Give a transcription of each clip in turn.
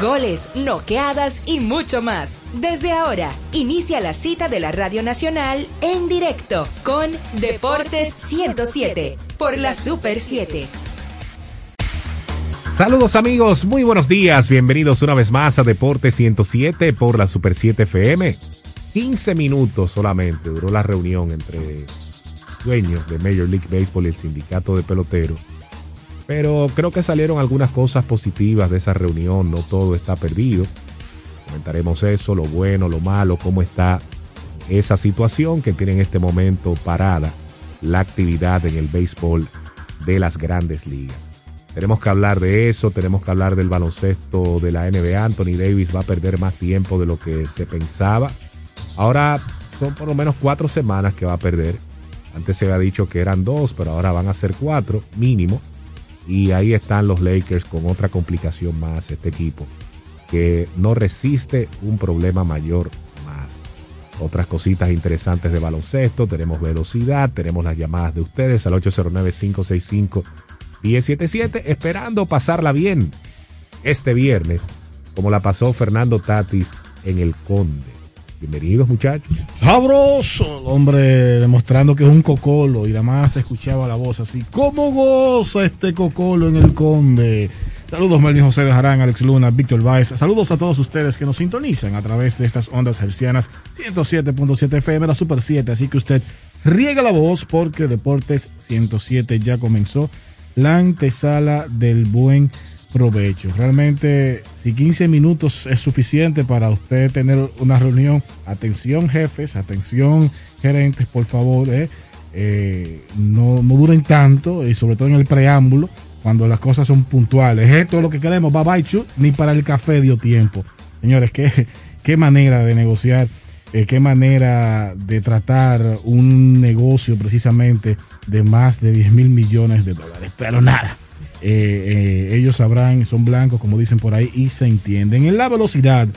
goles, noqueadas y mucho más. Desde ahora, inicia la cita de la Radio Nacional en directo con Deportes 107 por la Super 7. Saludos amigos, muy buenos días, bienvenidos una vez más a Deportes 107 por la Super 7 FM. 15 minutos solamente duró la reunión entre dueños de Major League Baseball y el sindicato de peloteros. Pero creo que salieron algunas cosas positivas de esa reunión, no todo está perdido. Comentaremos eso, lo bueno, lo malo, cómo está esa situación que tiene en este momento parada la actividad en el béisbol de las grandes ligas. Tenemos que hablar de eso, tenemos que hablar del baloncesto de la NBA. Anthony Davis va a perder más tiempo de lo que se pensaba. Ahora son por lo menos cuatro semanas que va a perder. Antes se había dicho que eran dos, pero ahora van a ser cuatro mínimo. Y ahí están los Lakers con otra complicación más, este equipo, que no resiste un problema mayor más. Otras cositas interesantes de baloncesto, tenemos velocidad, tenemos las llamadas de ustedes al 809-565. 1077, esperando pasarla bien este viernes, como la pasó Fernando Tatis en el Conde. Bienvenidos muchachos. Sabroso, hombre, demostrando que es un cocolo y además se escuchaba la voz así. ¿Cómo goza este cocolo en el Conde? Saludos Melvin José de Jarán, Alex Luna, Víctor Valls. Saludos a todos ustedes que nos sintonizan a través de estas ondas hercianas 107.7 FM, la Super 7. Así que usted riega la voz porque Deportes 107 ya comenzó la antesala del buen provecho. Realmente, si 15 minutos es suficiente para usted tener una reunión, atención jefes, atención gerentes, por favor, eh, eh, no, no duren tanto y sobre todo en el preámbulo, cuando las cosas son puntuales. Esto es lo que queremos, bye bye, chu, ni para el café dio tiempo. Señores, qué, qué manera de negociar, eh, qué manera de tratar un negocio precisamente de más de 10 mil millones de dólares. Pero nada, eh, eh, ellos sabrán, son blancos, como dicen por ahí, y se entienden. En la velocidad,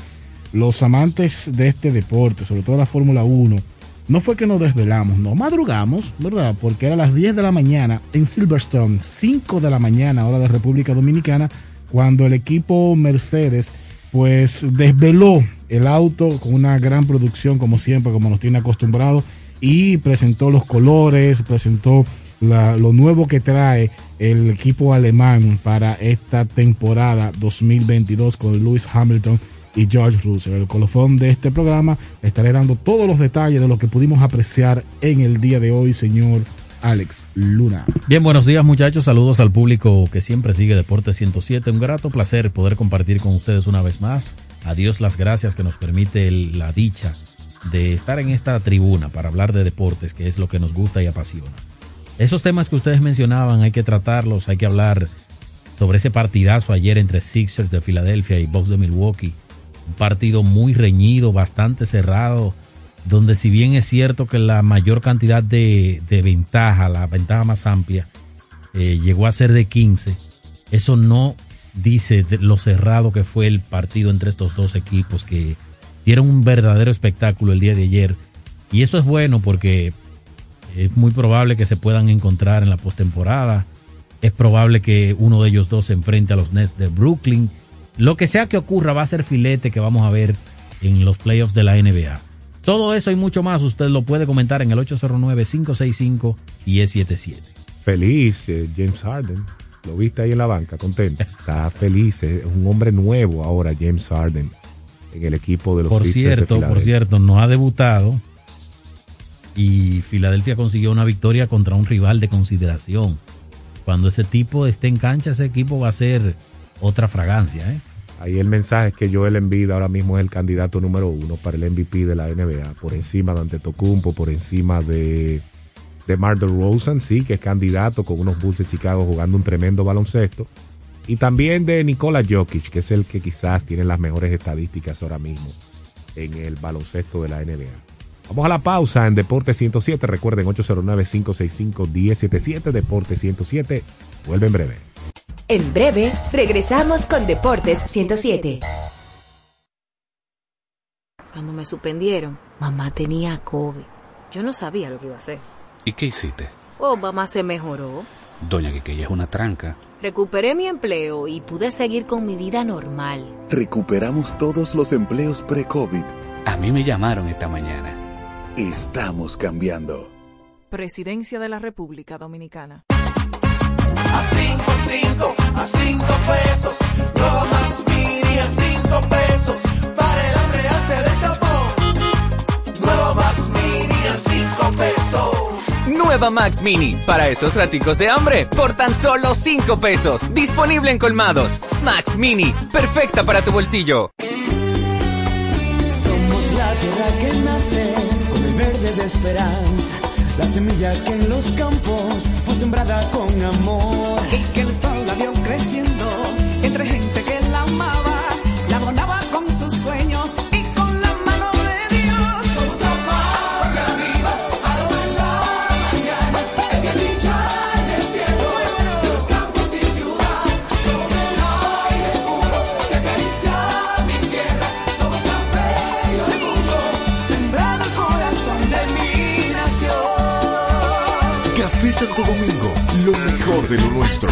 los amantes de este deporte, sobre todo la Fórmula 1, no fue que nos desvelamos, no madrugamos, ¿verdad? Porque era las 10 de la mañana en Silverstone, 5 de la mañana, hora de República Dominicana, cuando el equipo Mercedes, pues desveló el auto con una gran producción, como siempre, como nos tiene acostumbrado y presentó los colores, presentó lo nuevo que trae el equipo alemán para esta temporada 2022 con Lewis Hamilton y George Russell. El colofón de este programa estaré dando todos los detalles de lo que pudimos apreciar en el día de hoy, señor Alex Luna. Bien, buenos días muchachos, saludos al público que siempre sigue Deporte 107. Un grato placer poder compartir con ustedes una vez más. A Dios las gracias que nos permite la dicha de estar en esta tribuna para hablar de deportes, que es lo que nos gusta y apasiona. Esos temas que ustedes mencionaban hay que tratarlos, hay que hablar sobre ese partidazo ayer entre Sixers de Filadelfia y Bucks de Milwaukee. Un partido muy reñido, bastante cerrado, donde si bien es cierto que la mayor cantidad de, ventaja, la ventaja más amplia, eh, llegó a ser de 15, eso no dice lo cerrado que fue el partido entre estos dos equipos que dieron un verdadero espectáculo el día de ayer. Y eso es bueno porque es muy probable que se puedan encontrar en la postemporada. Es probable que uno de ellos dos se enfrente a los Nets de Brooklyn. Lo que sea que ocurra va a ser filete que vamos a ver en los playoffs de la NBA. Todo eso y mucho más usted lo puede comentar en el 809-565-1077. Feliz eh, James Harden. Lo viste ahí en la banca, contento. Está feliz, es un hombre nuevo ahora James Harden en el equipo de los Por cierto, por cierto, no ha debutado y Filadelfia consiguió una victoria contra un rival de consideración. Cuando ese tipo esté en cancha, ese equipo va a ser otra fragancia. ¿eh? Ahí el mensaje es que Joel Embiid ahora mismo es el candidato número uno para el MVP de la NBA, por encima de Antetokounmpo, por encima de, de Mar Rosen, sí, que es candidato con unos Bulls de Chicago jugando un tremendo baloncesto. Y también de Nikola Jokic, que es el que quizás tiene las mejores estadísticas ahora mismo en el baloncesto de la NBA. Vamos a la pausa en Deporte 107. Recuerden 809-565-1077. Deporte 107. Vuelve en breve. En breve, regresamos con Deportes 107. Cuando me suspendieron, mamá tenía COVID. Yo no sabía lo que iba a hacer. ¿Y qué hiciste? Oh, mamá se mejoró Doña Quiqueya es una tranca. Recuperé mi empleo y pude seguir con mi vida normal. Recuperamos todos los empleos pre-COVID. A mí me llamaron esta mañana. Estamos cambiando. Presidencia de la República Dominicana. A 5, 5, a 5 pesos. Nueva Max Mini a 5 pesos. Para el hambre antes del tapón. Nueva Max Mini a 5 pesos. Nueva Max Mini, para esos raticos de hambre, por tan solo 5 pesos. Disponible en colmados. Max Mini, perfecta para tu bolsillo. Somos la tierra que nace de esperanza. La semilla que en los campos fue sembrada con amor. Y que el sol la vio creciendo entre gente lo mejor de lo nuestro.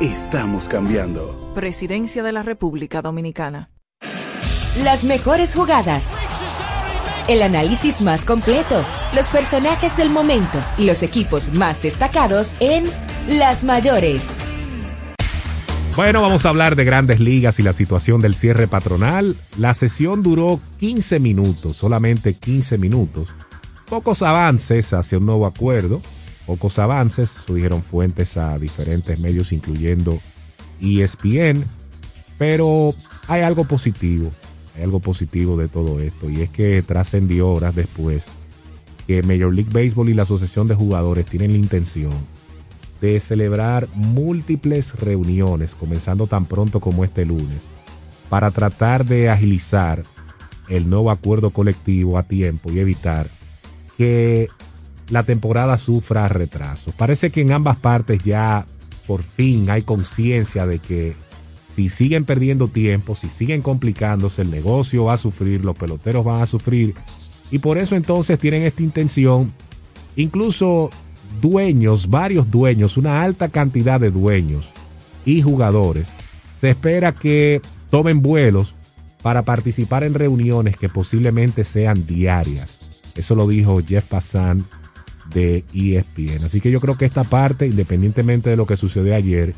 Estamos cambiando. Presidencia de la República Dominicana. Las mejores jugadas. El análisis más completo. Los personajes del momento y los equipos más destacados en Las Mayores. Bueno, vamos a hablar de grandes ligas y la situación del cierre patronal. La sesión duró 15 minutos, solamente 15 minutos. Pocos avances hacia un nuevo acuerdo pocos avances, dijeron fuentes a diferentes medios, incluyendo ESPN, pero hay algo positivo, hay algo positivo de todo esto, y es que trascendió horas después que Major League Baseball y la Asociación de Jugadores tienen la intención de celebrar múltiples reuniones, comenzando tan pronto como este lunes, para tratar de agilizar el nuevo acuerdo colectivo a tiempo y evitar que la temporada sufra retraso. Parece que en ambas partes ya por fin hay conciencia de que si siguen perdiendo tiempo, si siguen complicándose, el negocio va a sufrir, los peloteros van a sufrir. Y por eso entonces tienen esta intención, incluso dueños, varios dueños, una alta cantidad de dueños y jugadores, se espera que tomen vuelos para participar en reuniones que posiblemente sean diarias. Eso lo dijo Jeff Passan de ESPN. Así que yo creo que esta parte, independientemente de lo que sucedió ayer,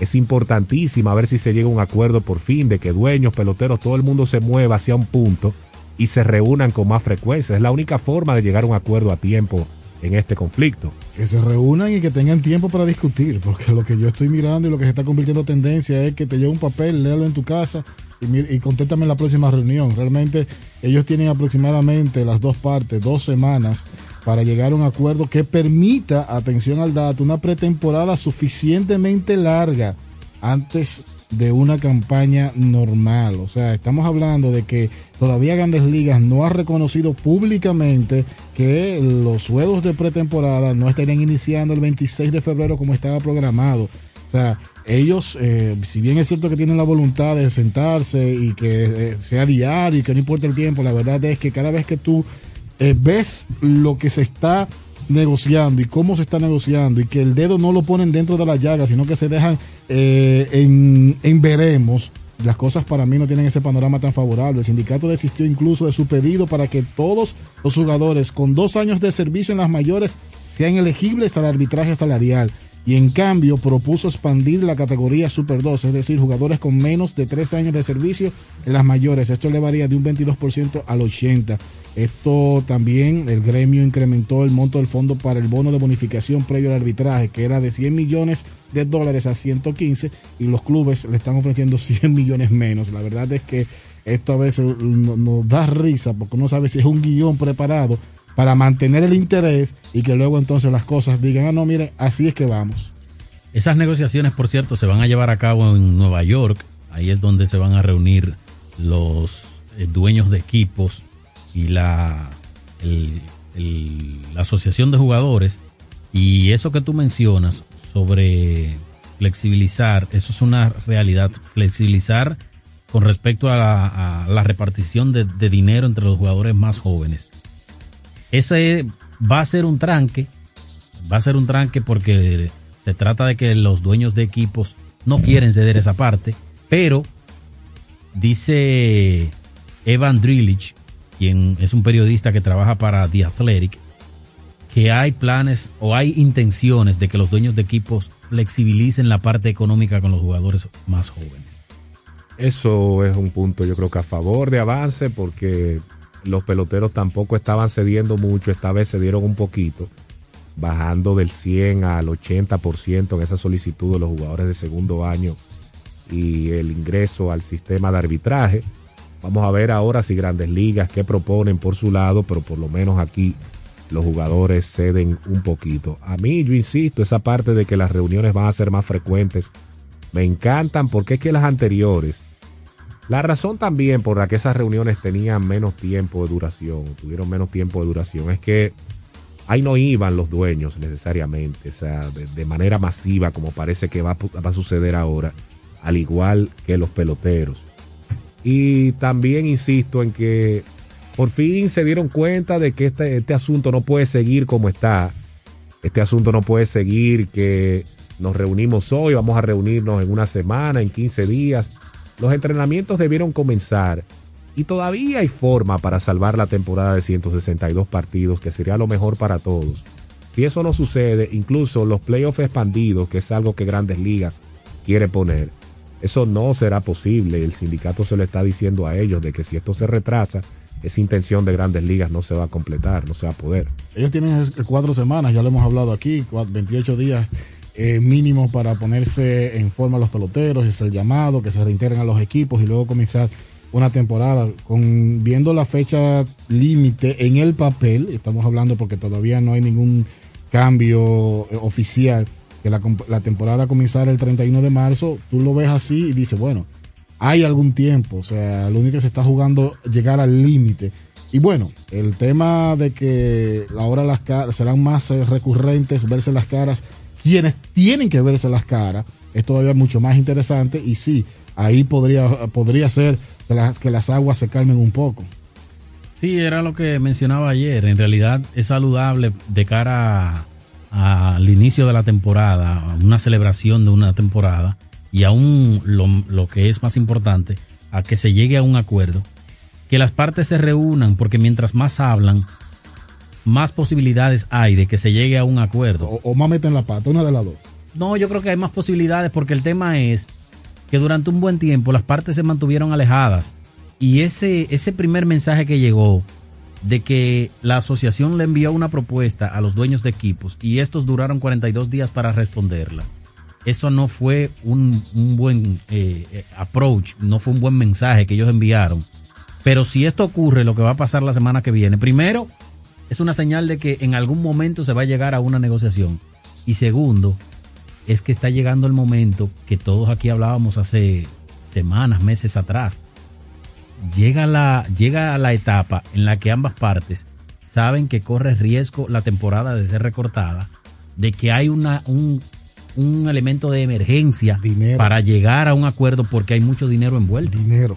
es importantísima a ver si se llega a un acuerdo por fin de que dueños, peloteros, todo el mundo se mueva hacia un punto y se reúnan con más frecuencia. Es la única forma de llegar a un acuerdo a tiempo en este conflicto. Que se reúnan y que tengan tiempo para discutir, porque lo que yo estoy mirando y lo que se está convirtiendo tendencia es que te lleve un papel, léalo en tu casa y, y contéstame en la próxima reunión. Realmente ellos tienen aproximadamente las dos partes, dos semanas para llegar a un acuerdo que permita, atención al dato, una pretemporada suficientemente larga antes de una campaña normal. O sea, estamos hablando de que todavía Grandes Ligas no ha reconocido públicamente que los juegos de pretemporada no estarían iniciando el 26 de febrero como estaba programado. O sea, ellos, eh, si bien es cierto que tienen la voluntad de sentarse y que eh, sea diario y que no importa el tiempo, la verdad es que cada vez que tú eh, ves lo que se está negociando y cómo se está negociando y que el dedo no lo ponen dentro de la llaga, sino que se dejan eh, en, en veremos, las cosas para mí no tienen ese panorama tan favorable. El sindicato desistió incluso de su pedido para que todos los jugadores con dos años de servicio en las mayores sean elegibles al arbitraje salarial y en cambio propuso expandir la categoría Super 2, es decir, jugadores con menos de tres años de servicio en las mayores. Esto elevaría de un 22% al 80%. Esto también, el gremio incrementó el monto del fondo para el bono de bonificación previo al arbitraje, que era de 100 millones de dólares a 115, y los clubes le están ofreciendo 100 millones menos. La verdad es que esto a veces no- nos da risa, porque uno sabe si es un guion preparado para mantener el interés y que luego entonces las cosas digan, ah, no, miren, así es que vamos. Esas negociaciones, por cierto, se van a llevar a cabo en Nueva York. Ahí es donde se van a reunir los eh, dueños de equipos y la, la asociación de jugadores. Y eso que tú mencionas sobre flexibilizar, eso es una realidad. Flexibilizar con respecto a la, a la repartición de, de dinero entre los jugadores más jóvenes. Ese va a ser un tranque, va a ser un tranque porque se trata de que los dueños de equipos no quieren ceder esa parte, pero dice Evan Drillich, quien es un periodista que trabaja para The Athletic, que hay planes o hay intenciones de que los dueños de equipos flexibilicen la parte económica con los jugadores más jóvenes. Eso es un punto yo creo que a favor de avance porque los peloteros tampoco estaban cediendo mucho, esta vez cedieron un poquito, bajando del 100 al 80% en esa solicitud de los jugadores de segundo año y el ingreso al sistema de arbitraje. Vamos a ver ahora si grandes ligas qué proponen por su lado, pero por lo menos aquí los jugadores ceden un poquito. A mí, yo insisto, esa parte de que las reuniones van a ser más frecuentes, me encantan porque es que las anteriores, la razón también por la que esas reuniones tenían menos tiempo de duración, tuvieron menos tiempo de duración, es que ahí no iban los dueños necesariamente, o sea, de, manera masiva como parece que va a suceder ahora, al igual que los peloteros. Y también insisto en que por fin se dieron cuenta de que este, este asunto no puede seguir como está. Este asunto no puede seguir que nos reunimos hoy, vamos a reunirnos en una semana, en 15 días. Los entrenamientos debieron comenzar y todavía hay forma para salvar la temporada de 162 partidos, que sería lo mejor para todos. Si eso no sucede, incluso los playoffs expandidos, que es algo que Grandes Ligas quiere poner, eso no será posible. El sindicato se lo está diciendo a ellos de que si esto se retrasa, esa intención de Grandes Ligas no se va a completar, no se va a poder. Ellos tienen es- cuatro semanas, ya lo hemos hablado aquí, cua- 28 días eh, mínimos para ponerse en forma los peloteros, es el llamado, que se reintegren a los equipos y luego comenzar una temporada. Con, viendo la fecha límite en el papel, estamos hablando porque todavía no hay ningún cambio eh, oficial, que la, la temporada comenzara el 31 de marzo, tú lo ves así y dices, bueno, hay algún tiempo, o sea, lo único que se está jugando llegar al límite. Y bueno, el tema de que ahora las caras serán más eh, recurrentes, verse las caras, quienes tienen que verse las caras, es todavía mucho más interesante y sí, ahí podría, podría ser que las, que las aguas se calmen un poco. Sí, era lo que mencionaba ayer. En realidad es saludable de cara al inicio de la temporada, a una celebración de una temporada y aún lo, lo que es más importante, a que se llegue a un acuerdo, que las partes se reúnan, porque mientras más hablan, más posibilidades hay de que se llegue a un acuerdo. O, o más meten la pata, una de las dos. No, yo creo que hay más posibilidades porque el tema es que durante un buen tiempo las partes se mantuvieron alejadas y ese, ese primer mensaje que llegó de que la asociación le envió una propuesta a los dueños de equipos y estos duraron 42 días para responderla. Eso no fue un, buen eh, eh, approach, no fue un buen mensaje que ellos enviaron. Pero si esto ocurre, lo que va a pasar la semana que viene, primero, es una señal de que en algún momento se va a llegar a una negociación. Y segundo, es que está llegando el momento que todos aquí hablábamos hace semanas, meses atrás. Llega la, llega la etapa en la que ambas partes saben que corre riesgo la temporada de ser recortada, de que hay una, un, un elemento de emergencia para llegar a un acuerdo porque hay mucho dinero envuelto. Dinero.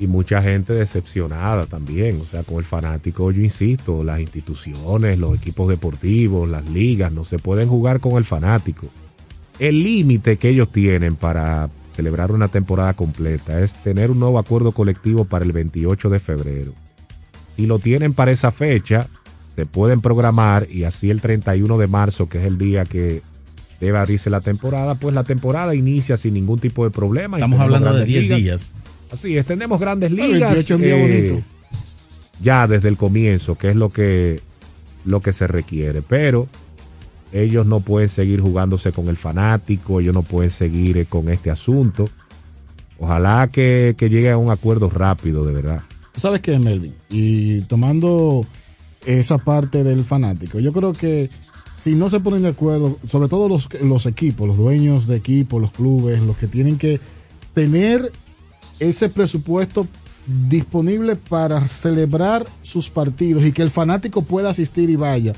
Y mucha gente decepcionada también, o sea, con el fanático, yo insisto, las instituciones, los equipos deportivos, las ligas, no se pueden jugar con el fanático. El límite que ellos tienen para celebrar una temporada completa es tener un nuevo acuerdo colectivo para el 28 de febrero. Si lo tienen para esa fecha, se pueden programar y así el 31 de marzo, que es el día que debe abrirse la temporada, pues la temporada inicia sin ningún tipo de problema. Estamos hablando de grandes 10 ligas. días. Así es, tenemos grandes Ah, ligas. 28 un día eh, bonito. ya desde el comienzo, que es lo que, lo que se requiere. Pero ellos no pueden seguir jugándose con el fanático, ellos no pueden seguir eh, con este asunto. Ojalá que, llegue a un acuerdo rápido, de verdad. ¿Tú ¿Sabes qué, Melvin? Y tomando esa parte del fanático, yo creo que si no se ponen de acuerdo, sobre todo los, los equipos, los dueños de equipos, los clubes, los que tienen que tener ese presupuesto disponible para celebrar sus partidos y que el fanático pueda asistir y vaya,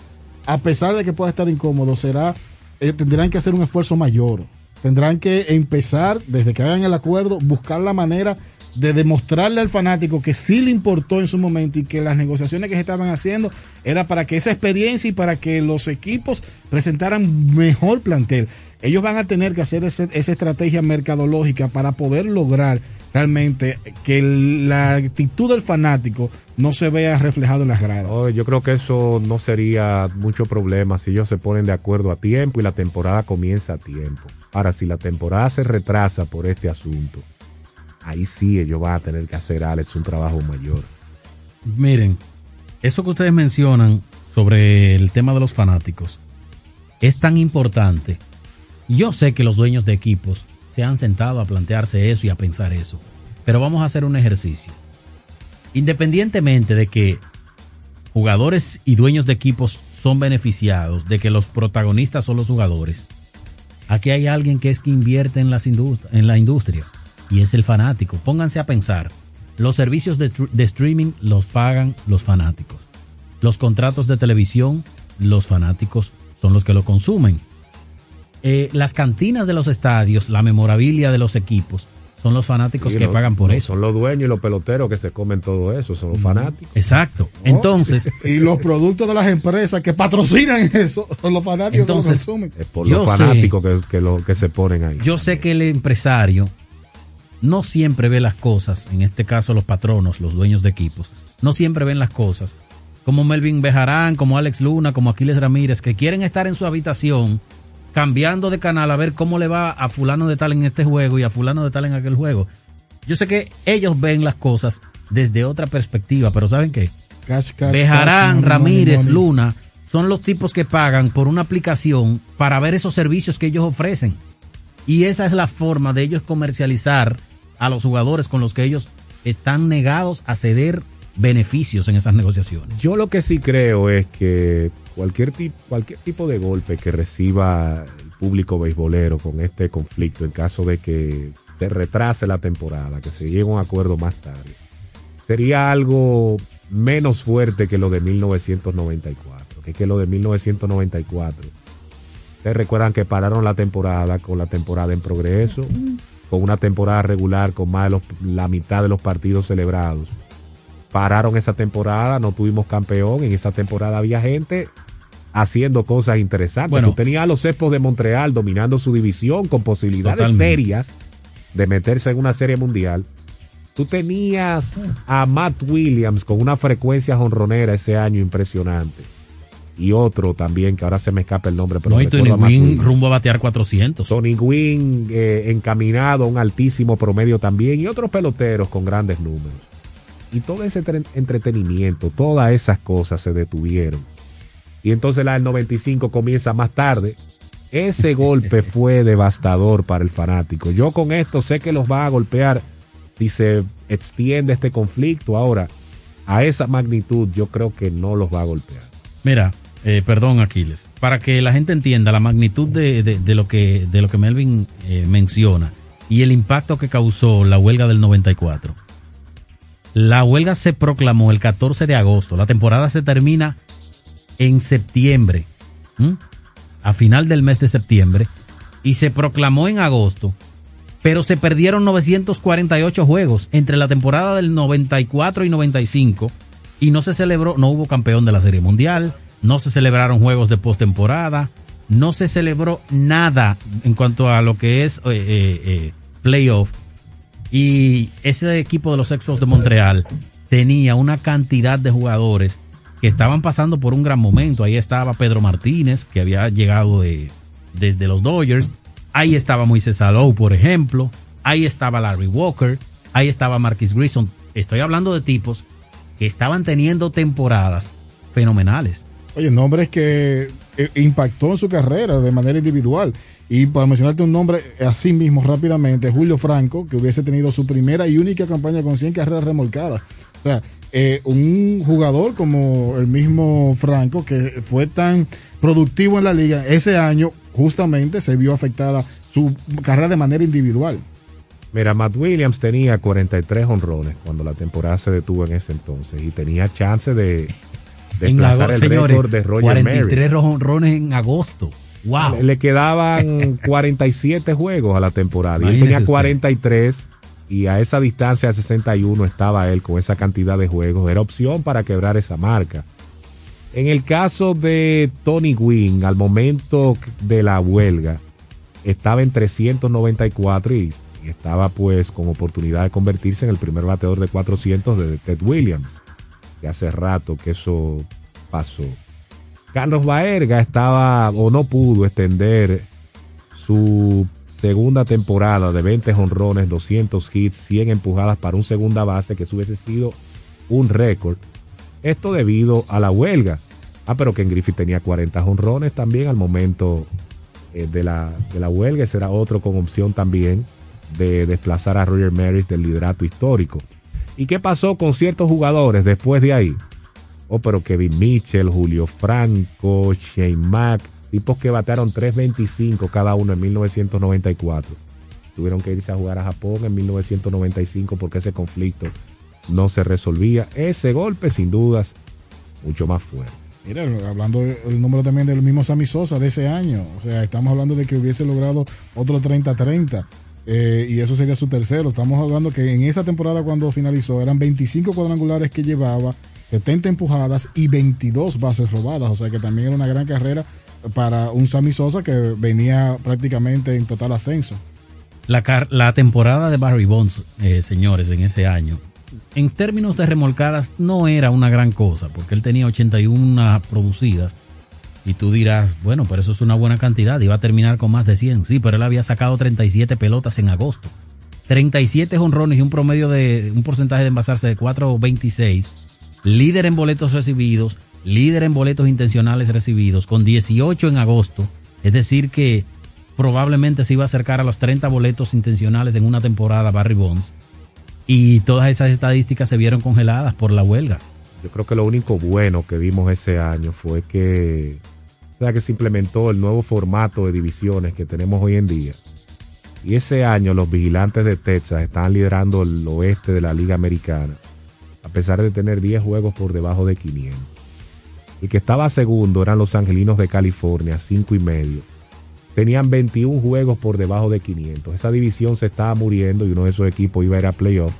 a pesar de que pueda estar incómodo, será eh, tendrán que hacer un esfuerzo mayor. Tendrán que empezar, desde que hagan el acuerdo, buscar la manera de demostrarle al fanático que sí le importó en su momento y que las negociaciones que se estaban haciendo era para que esa experiencia y para que los equipos presentaran mejor plantel. Ellos van a tener que hacer ese- esa estrategia mercadológica para poder lograr realmente que la actitud del fanático no se vea reflejado en las gradas. Oh, yo creo que eso no sería mucho problema si ellos se ponen de acuerdo a tiempo y la temporada comienza a tiempo. Ahora, si la temporada se retrasa por este asunto, ahí sí ellos van a tener que hacer, Alex, un trabajo mayor. Miren, eso que ustedes mencionan sobre el tema de los fanáticos es tan importante. Yo sé que los dueños de equipos se han sentado a plantearse eso y a pensar eso, pero vamos a hacer un ejercicio. Independientemente de que jugadores y dueños de equipos son beneficiados, de que los protagonistas son los jugadores, aquí hay alguien que es que invierte en, las indust- en la industria y es el fanático. Pónganse a pensar. Los servicios de, tr- de streaming los pagan los fanáticos. Los contratos de televisión, los fanáticos son los que lo consumen. Eh, las cantinas de los estadios, la memorabilia de los equipos, son los fanáticos Sí, que no- pagan por no, eso. Son los dueños y los peloteros que se comen todo eso, son los fanáticos. Exacto. Entonces, y los productos de las empresas que patrocinan eso, son los fanáticos Entonces, que lo consumen. Es por los sé- fanáticos que, que, lo, que se ponen ahí. Yo sé que el empresario no siempre ve las cosas, en este caso los patronos, los dueños de equipos, no siempre ven las cosas como Melvin Bejarán, como Alex Luna, como Aquiles Ramírez, que quieren estar en su habitación cambiando de canal a ver cómo le va a fulano de tal en este juego y a fulano de tal en aquel juego. Yo sé que ellos ven las cosas desde otra perspectiva, pero ¿saben qué? Cash, cash, Bejarán, cash, money, Ramírez, money, money. Luna, son los tipos que pagan por una aplicación para ver esos servicios que ellos ofrecen. Y esa es la forma de ellos comercializar a los jugadores con los que ellos están negados a ceder beneficios en esas negociaciones. Yo lo que sí creo es que cualquier, tipo cualquier tipo de golpe que reciba el público beisbolero con este conflicto, en caso de que se retrase la temporada, que se llegue a un acuerdo más tarde, sería algo menos fuerte que lo de 1994, que es que lo de 1994. Ustedes recuerdan que pararon la temporada con la temporada en progreso, con una temporada regular con más de los- la mitad de los partidos celebrados pararon esa temporada, no tuvimos campeón, en esa temporada había gente haciendo cosas interesantes. Bueno. Tú tenías a los Expos de Montreal dominando su división con posibilidades Totalmente. serias de meterse en una serie mundial. Tú tenías a Matt Williams con una frecuencia jonronera ese año impresionante. Y otro también, que ahora se me escapa el nombre, pero No, y Tony Williams. rumbo a batear 400. Tony Gwynn eh, encaminado a un altísimo promedio también y otros peloteros con grandes números. Y todo ese tre- entretenimiento, todas esas cosas se detuvieron. Y entonces la del 95 comienza más tarde. Ese golpe fue devastador para el fanático. Yo con esto sé que los va a golpear si se extiende este conflicto. Ahora, a esa magnitud yo creo que no los va a golpear. Mira, eh, perdón, Aquiles, para que la gente entienda la magnitud de, de- de lo, que, de lo que Melvin eh, menciona y el impacto que causó la huelga del 94. La huelga se proclamó el 14 de agosto. La temporada se termina en septiembre, a final del mes de septiembre, y se proclamó en agosto. Pero se perdieron 948 juegos entre la temporada del 94 y 95 y no se celebró, no hubo campeón de la Serie Mundial, no se celebraron juegos de postemporada, no se celebró nada en cuanto a lo que es eh, eh, eh, playoff. Y ese equipo de los Expos de Montreal tenía una cantidad de jugadores que estaban pasando por un gran momento. Ahí estaba Pedro Martínez, que había llegado de, desde los Dodgers. Ahí estaba Moises Alou, por ejemplo. Ahí estaba Larry Walker. Ahí estaba Marquis Grissom. Estoy hablando de tipos que estaban teniendo temporadas fenomenales. Oye, nombres que eh, impactó en su carrera de manera individual. Y para mencionarte un nombre así mismo rápidamente, Julio Franco, que hubiese tenido su primera y única campaña con 100 carreras remolcadas. O sea, eh, un jugador como el mismo Franco, que fue tan productivo en la liga, ese año justamente se vio afectada su carrera de manera individual. Mira, Matt Williams tenía 43 honrones cuando la temporada se detuvo en ese entonces y tenía chance de En desplazar agosto, el señores, récord de Roger 43 Maris. honrones en agosto. Wow. Le, le quedaban 47 juegos a la temporada y él tenía usted. 43 y a esa distancia de 61 estaba él con esa cantidad de juegos. Era opción para quebrar esa marca. En el caso de Tony Gwynn, al momento de la huelga, estaba en 394 y, y estaba pues con oportunidad de convertirse en el primer bateador de 400 de Ted Williams, que hace rato que eso pasó. Carlos Baerga estaba o no pudo extender su segunda temporada de 20 honrones, 200 hits, 100 empujadas para un segunda base, que hubiese sido un récord. Esto debido a la huelga. Ah, pero Ken Griffith tenía 40 honrones también al momento eh, de, la, de la huelga. Ese era otro con opción también de desplazar a Roger Maris del liderato histórico. ¿Y qué pasó con ciertos jugadores después de ahí? Oh, pero Kevin Mitchell, Julio Franco, Shane Mack, tipos que batearon 3.25 cada uno en 1994. Tuvieron que irse a jugar a Japón en 1995 porque ese conflicto no se resolvía. Ese golpe, sin dudas, mucho más fuerte. Mira, hablando del número también del mismo Sammy Sosa de ese año. O sea, estamos hablando de que hubiese logrado otro 30-30. eh, y eso sería su tercero. Estamos hablando que en esa temporada cuando finalizó eran 25 cuadrangulares que llevaba, 70 empujadas y 22 bases robadas. O sea que también era una gran carrera para un Sammy Sosa que venía prácticamente en total ascenso. La, temporada de Barry Bonds, eh, señores, en ese año, en términos de remolcadas, no era una gran cosa, porque él tenía 81 producidas. Y tú dirás, bueno, pero eso es una buena cantidad, iba a terminar con más de 100. Sí, pero él había sacado 37 pelotas en agosto. 37 honrones y un promedio de un porcentaje de envasarse de 4.26. Líder en boletos recibidos, líder en boletos intencionales recibidos, con 18 en agosto. Es decir, que probablemente se iba a acercar a los 30 boletos intencionales en una temporada Barry Bonds. Y todas esas estadísticas se vieron congeladas por la huelga. Yo creo que lo único bueno que vimos ese año fue que, o sea, que se implementó el nuevo formato de divisiones que tenemos hoy en día. Y ese año los vigilantes de Texas estaban liderando el oeste de la Liga Americana, a pesar de tener 10 juegos por debajo de 500. El que estaba segundo eran los Angelinos de California, 5 y medio. Tenían 21 juegos por debajo de 500. Esa división se estaba muriendo y uno de esos equipos iba a ir a playoff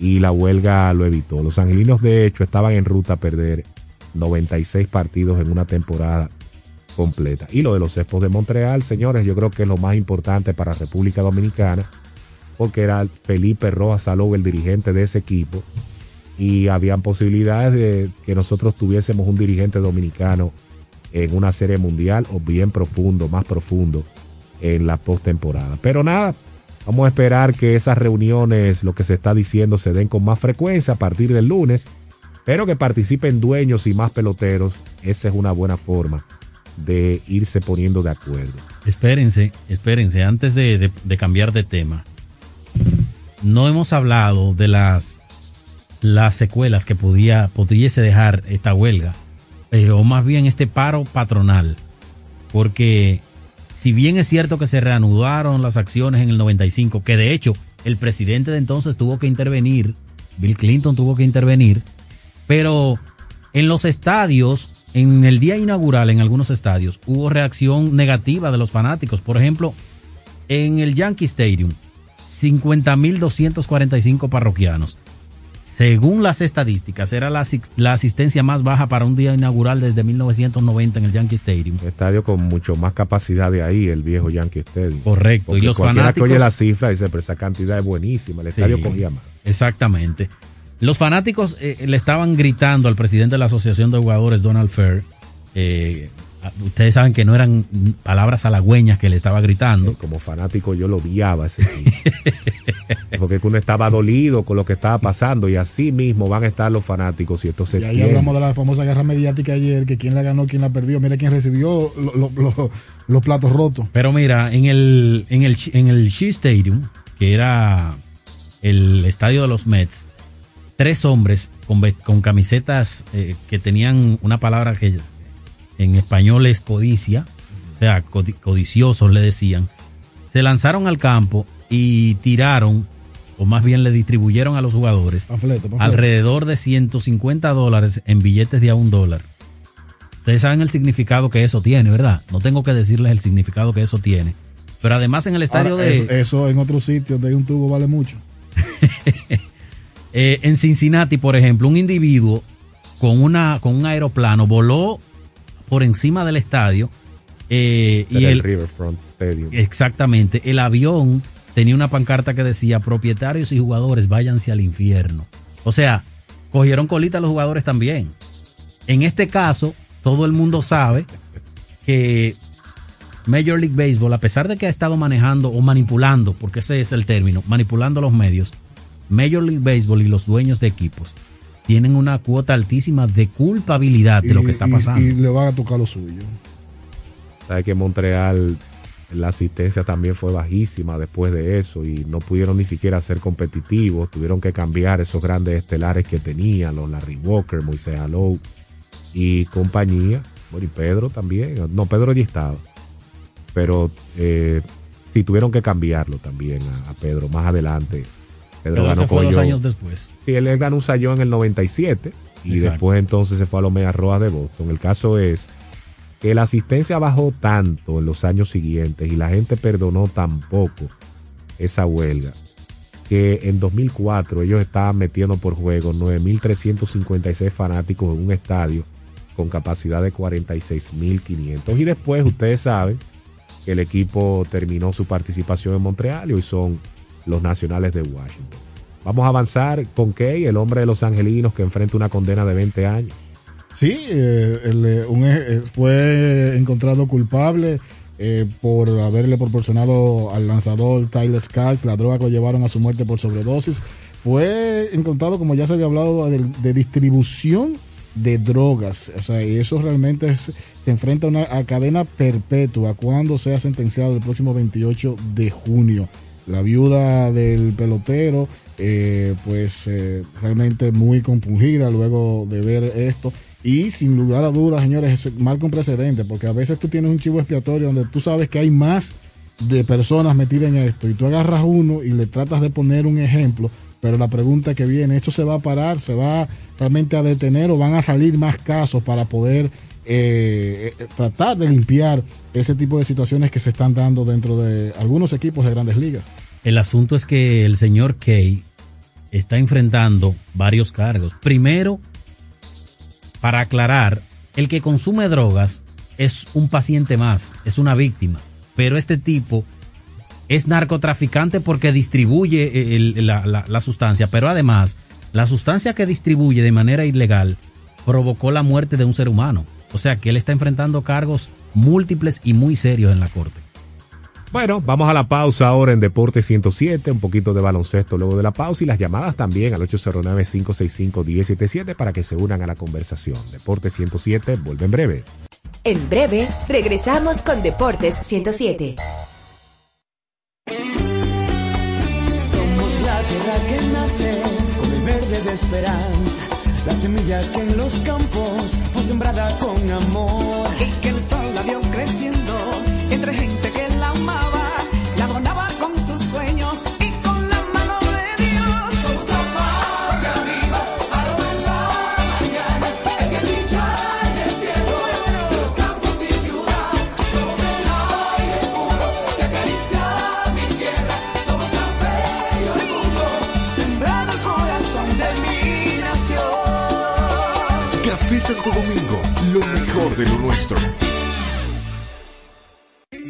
y la huelga lo evitó. Los angelinos, de hecho, estaban en ruta a perder 96 partidos en una temporada completa. Y lo de los Expos de Montreal, señores, yo creo que es lo más importante para República Dominicana, porque era Felipe Rojas Salou el dirigente de ese equipo, y habían posibilidades de que nosotros tuviésemos un dirigente dominicano en una serie mundial o bien profundo, más profundo en la postemporada. Pero nada, Vamos a esperar que esas reuniones, lo que se está diciendo, se den con más frecuencia a partir del lunes, pero que participen dueños y más peloteros. Esa es una buena forma de irse poniendo de acuerdo. Espérense, espérense, antes de, de- de cambiar de tema. No hemos hablado de las, las secuelas que podía, pudiese dejar esta huelga eh, o más bien este paro patronal, porque si bien es cierto que se reanudaron las acciones en el 95, que de hecho el presidente de entonces tuvo que intervenir, Bill Clinton tuvo que intervenir, pero en los estadios, en el día inaugural en algunos estadios, hubo reacción negativa de los fanáticos. Por ejemplo, en el Yankee Stadium, 50.245 parroquianos. Según las estadísticas, era la, asi- la asistencia más baja para un día inaugural desde 1990 en el Yankee Stadium. Estadio con mucho más capacidad de ahí, el viejo Yankee Stadium. Correcto. Porque y los cualquiera que fanáticos. oye la cifra dice, pero esa cantidad es buenísima, el estadio Sí, cogía más. Exactamente. Los fanáticos eh, le estaban gritando al presidente de la Asociación de Jugadores, Donald Fair. eh, ustedes saben que no eran palabras halagüeñas que le estaba gritando. Como fanático yo lo odiaba ese tipo. Porque uno estaba dolido con lo que estaba pasando y así mismo van a estar los fanáticos y entonces Y ahí hablamos de la famosa guerra mediática ayer, que quién la ganó, quién la perdió. Mira quién recibió lo- lo- lo- los platos rotos. Pero mira, en el, en el, en el Shea Stadium, que era el estadio de los Mets, tres hombres con, con camisetas eh, que tenían una palabra que en español es codicia, o sea, codi- codiciosos le decían, se lanzaron al campo y tiraron, o más bien le distribuyeron a los jugadores, Panfleto, panfleto. alrededor de 150 dólares en billetes de a un dólar. Ustedes saben el significado que eso tiene, ¿verdad? No tengo que decirles el significado que eso tiene. Pero además en el estadio Ahora, de... eso, eso en otros sitios de un tubo vale mucho. Eh, en Cincinnati, por ejemplo, un individuo con, una, con un aeroplano voló por encima del estadio eh, y el, Riverfront Stadium. exactamente, el avión tenía una pancarta que decía propietarios y jugadores váyanse al infierno. O sea, cogieron colita a los jugadores también. En este caso, todo el mundo sabe que Major League Baseball, a pesar de que ha estado manejando o manipulando, porque ese es el término, manipulando los medios, Major League Baseball y los dueños de equipos tienen una cuota altísima de culpabilidad de lo que está Y- pasando. Y, le van a tocar lo suyo. Sabe que Montreal la asistencia también fue bajísima después de eso y no pudieron ni siquiera ser competitivos. Tuvieron que cambiar esos grandes estelares que tenían, los Larry Walker, Moisés Alou y compañía. Bueno, y Pedro también. No, Pedro ya estaba. Pero eh, sí, tuvieron que cambiarlo también a, a Pedro más adelante. Pedro Pero ganó fue con dos años después. Sí, él ganó un sayón en el 97 y Exacto. después entonces se fue a los Medias Rojas de Boston. El caso es que la asistencia bajó tanto en los años siguientes y la gente perdonó tan poco esa huelga que en 2004 ellos estaban metiendo por juego 9.356 fanáticos en un estadio con capacidad de 46.500 y después ustedes saben que el equipo terminó su participación en Montreal y hoy son los nacionales de Washington. Vamos a avanzar con Kay, el hombre de los angelinos que enfrenta una condena de 20 años. Sí, eh, eh, eh, fue encontrado culpable eh, por haberle proporcionado al lanzador Tyler Skaggs la droga que lo llevaron a su muerte por sobredosis. Fue encontrado, como ya se había hablado, de, distribución de drogas. O sea, y eso realmente se enfrenta a una cadena perpetua cuando sea sentenciado el próximo 28 de junio. La viuda del pelotero, eh, pues eh, realmente muy compungida luego de ver esto. Y sin lugar a dudas, señores, es- marca un precedente, porque a veces tú tienes un chivo expiatorio donde tú sabes que hay más de personas metidas en esto y tú agarras uno y le tratas de poner un ejemplo, pero la pregunta que viene, ¿esto se va a parar? ¿Se va realmente a detener o van a salir más casos para poder eh, eh, tratar de limpiar ese tipo de situaciones que se están dando dentro de algunos equipos de grandes ligas? El asunto es que el señor Kay está enfrentando varios cargos. Primero, para aclarar, el que consume drogas es un paciente más, es una víctima. Pero este tipo es narcotraficante porque distribuye la- la sustancia, pero además, la sustancia que distribuye de manera ilegal provocó la muerte de un ser humano. O sea que él está enfrentando cargos múltiples y muy serios en la corte. Bueno, vamos a la pausa ahora en Deporte 107, un poquito de baloncesto luego de la pausa y las llamadas también al 809-565-1077 para que se unan a la conversación. Deporte 107 vuelve en breve. En breve, regresamos con Deportes 107. Somos la tierra que nace con el verde de esperanza, La semilla que en los campos fue sembrada con amor. Y que el sol la vio creciendo entre gente que amaba,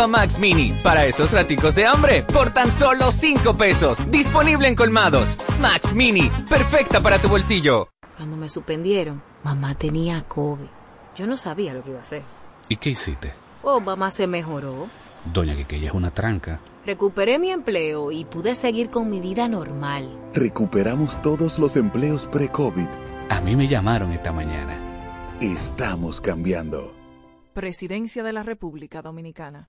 Nueva Max Mini, para esos raticos de hambre, por tan solo 5 pesos. Disponible en colmados. Max Mini, perfecta para tu bolsillo. Cuando me suspendieron, mamá tenía COVID. Yo no sabía lo que iba a hacer. ¿Y qué hiciste? Oh, mamá se mejoró. Doña Quiqueya es una tranca. Recuperé mi empleo y pude seguir con mi vida normal. Recuperamos todos los empleos pre-COVID. A mí me llamaron esta mañana. Estamos cambiando. Presidencia de la República Dominicana.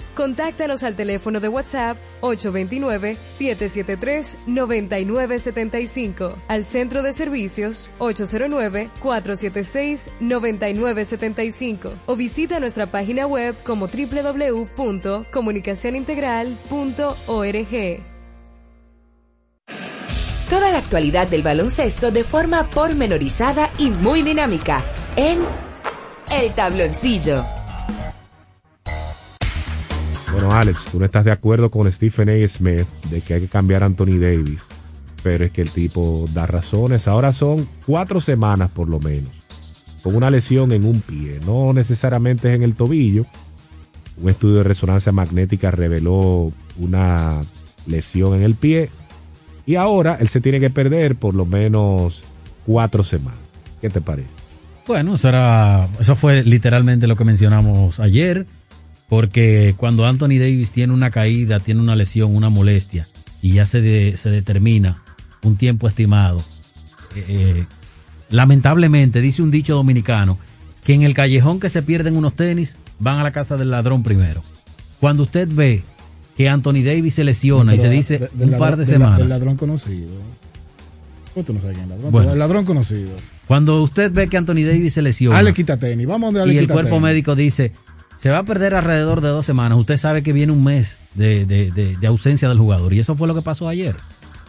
Contáctanos al teléfono de WhatsApp 829-773-9975, al centro de servicios 809-476-9975 o visita nuestra página web como www.comunicacionintegral.org. Toda la actualidad del baloncesto de forma pormenorizada y muy dinámica en El Tabloncillo. Bueno, Alex, tú no estás de acuerdo con Stephen A. Smith de que hay que cambiar a Anthony Davis, pero es que el tipo da razones. Ahora son cuatro semanas por lo menos, con una lesión en un pie, no necesariamente es en el tobillo. Un estudio de resonancia magnética reveló una lesión en el pie y ahora él se tiene que perder por lo menos cuatro semanas. ¿Qué te parece? Bueno, eso, era, eso fue literalmente lo que mencionamos ayer, porque cuando Anthony Davis tiene una caída, tiene una lesión, una molestia, y ya se, de- se determina un tiempo estimado, eh, eh, lamentablemente, dice un dicho dominicano, que en el callejón que se pierden unos tenis, van a la casa del ladrón primero. Cuando usted ve que Anthony Davis se lesiona y se dice de- del un par de del- Del semanas, ladrón conocido. ¿Cómo tú no sabes quién es el ladrón? Bueno. el ladrón conocido. cuando usted ve que Anthony Davis se lesiona, Ale quita tenis. Vamos donde Ale y el cuerpo tenis. médico dice se va a perder alrededor de dos semanas. Usted sabe que viene un mes de, de- de- ausencia del jugador y eso fue lo que pasó ayer,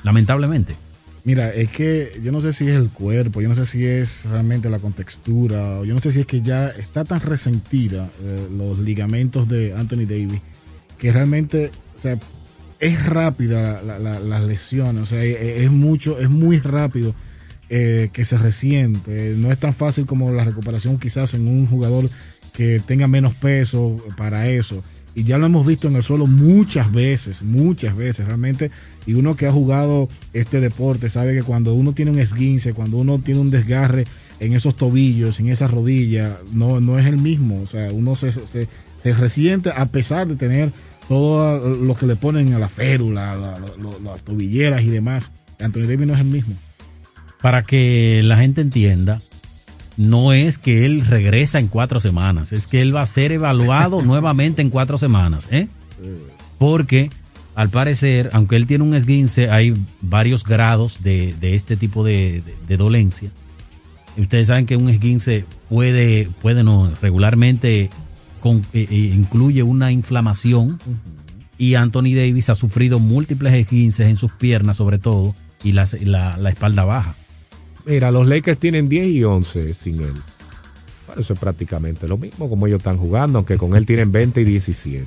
lamentablemente. Mira, es que yo no sé si es el cuerpo, yo no sé si es realmente la contextura, o yo no sé si es que ya está tan resentida eh, los ligamentos de Anthony Davis que realmente, o sea, es rápida la, la- las lesiones, o sea, es, es mucho, es muy rápido eh, que se resiente. No es tan fácil como la recuperación quizás en un jugador que tenga menos peso para eso. Y ya lo hemos visto en el suelo muchas veces, muchas veces realmente. Y uno que ha jugado este deporte sabe que cuando uno tiene un esguince, cuando uno tiene un desgarre en esos tobillos, en esa rodilla, no, no es el mismo. O sea, uno se, se, se resiente a pesar de tener todo lo que le ponen a la férula, la- la- la- las tobilleras y demás. Anthony Davis no es el mismo. Para que la gente entienda, no es que él regresa en cuatro semanas, es que él va a ser evaluado nuevamente en cuatro semanas, ¿eh? Porque al parecer, aunque él tiene un esguince, hay varios grados de, de este tipo de, de- de dolencia. Ustedes saben que un esguince puede, puede no, regularmente con- eh, eh, incluye una inflamación y Anthony Davis ha sufrido múltiples esguinces en sus piernas sobre todo y la espalda baja. Mira, los Lakers tienen 10 y 11 sin él. Bueno, eso es prácticamente lo mismo como ellos están jugando, aunque con él tienen 20 y 17.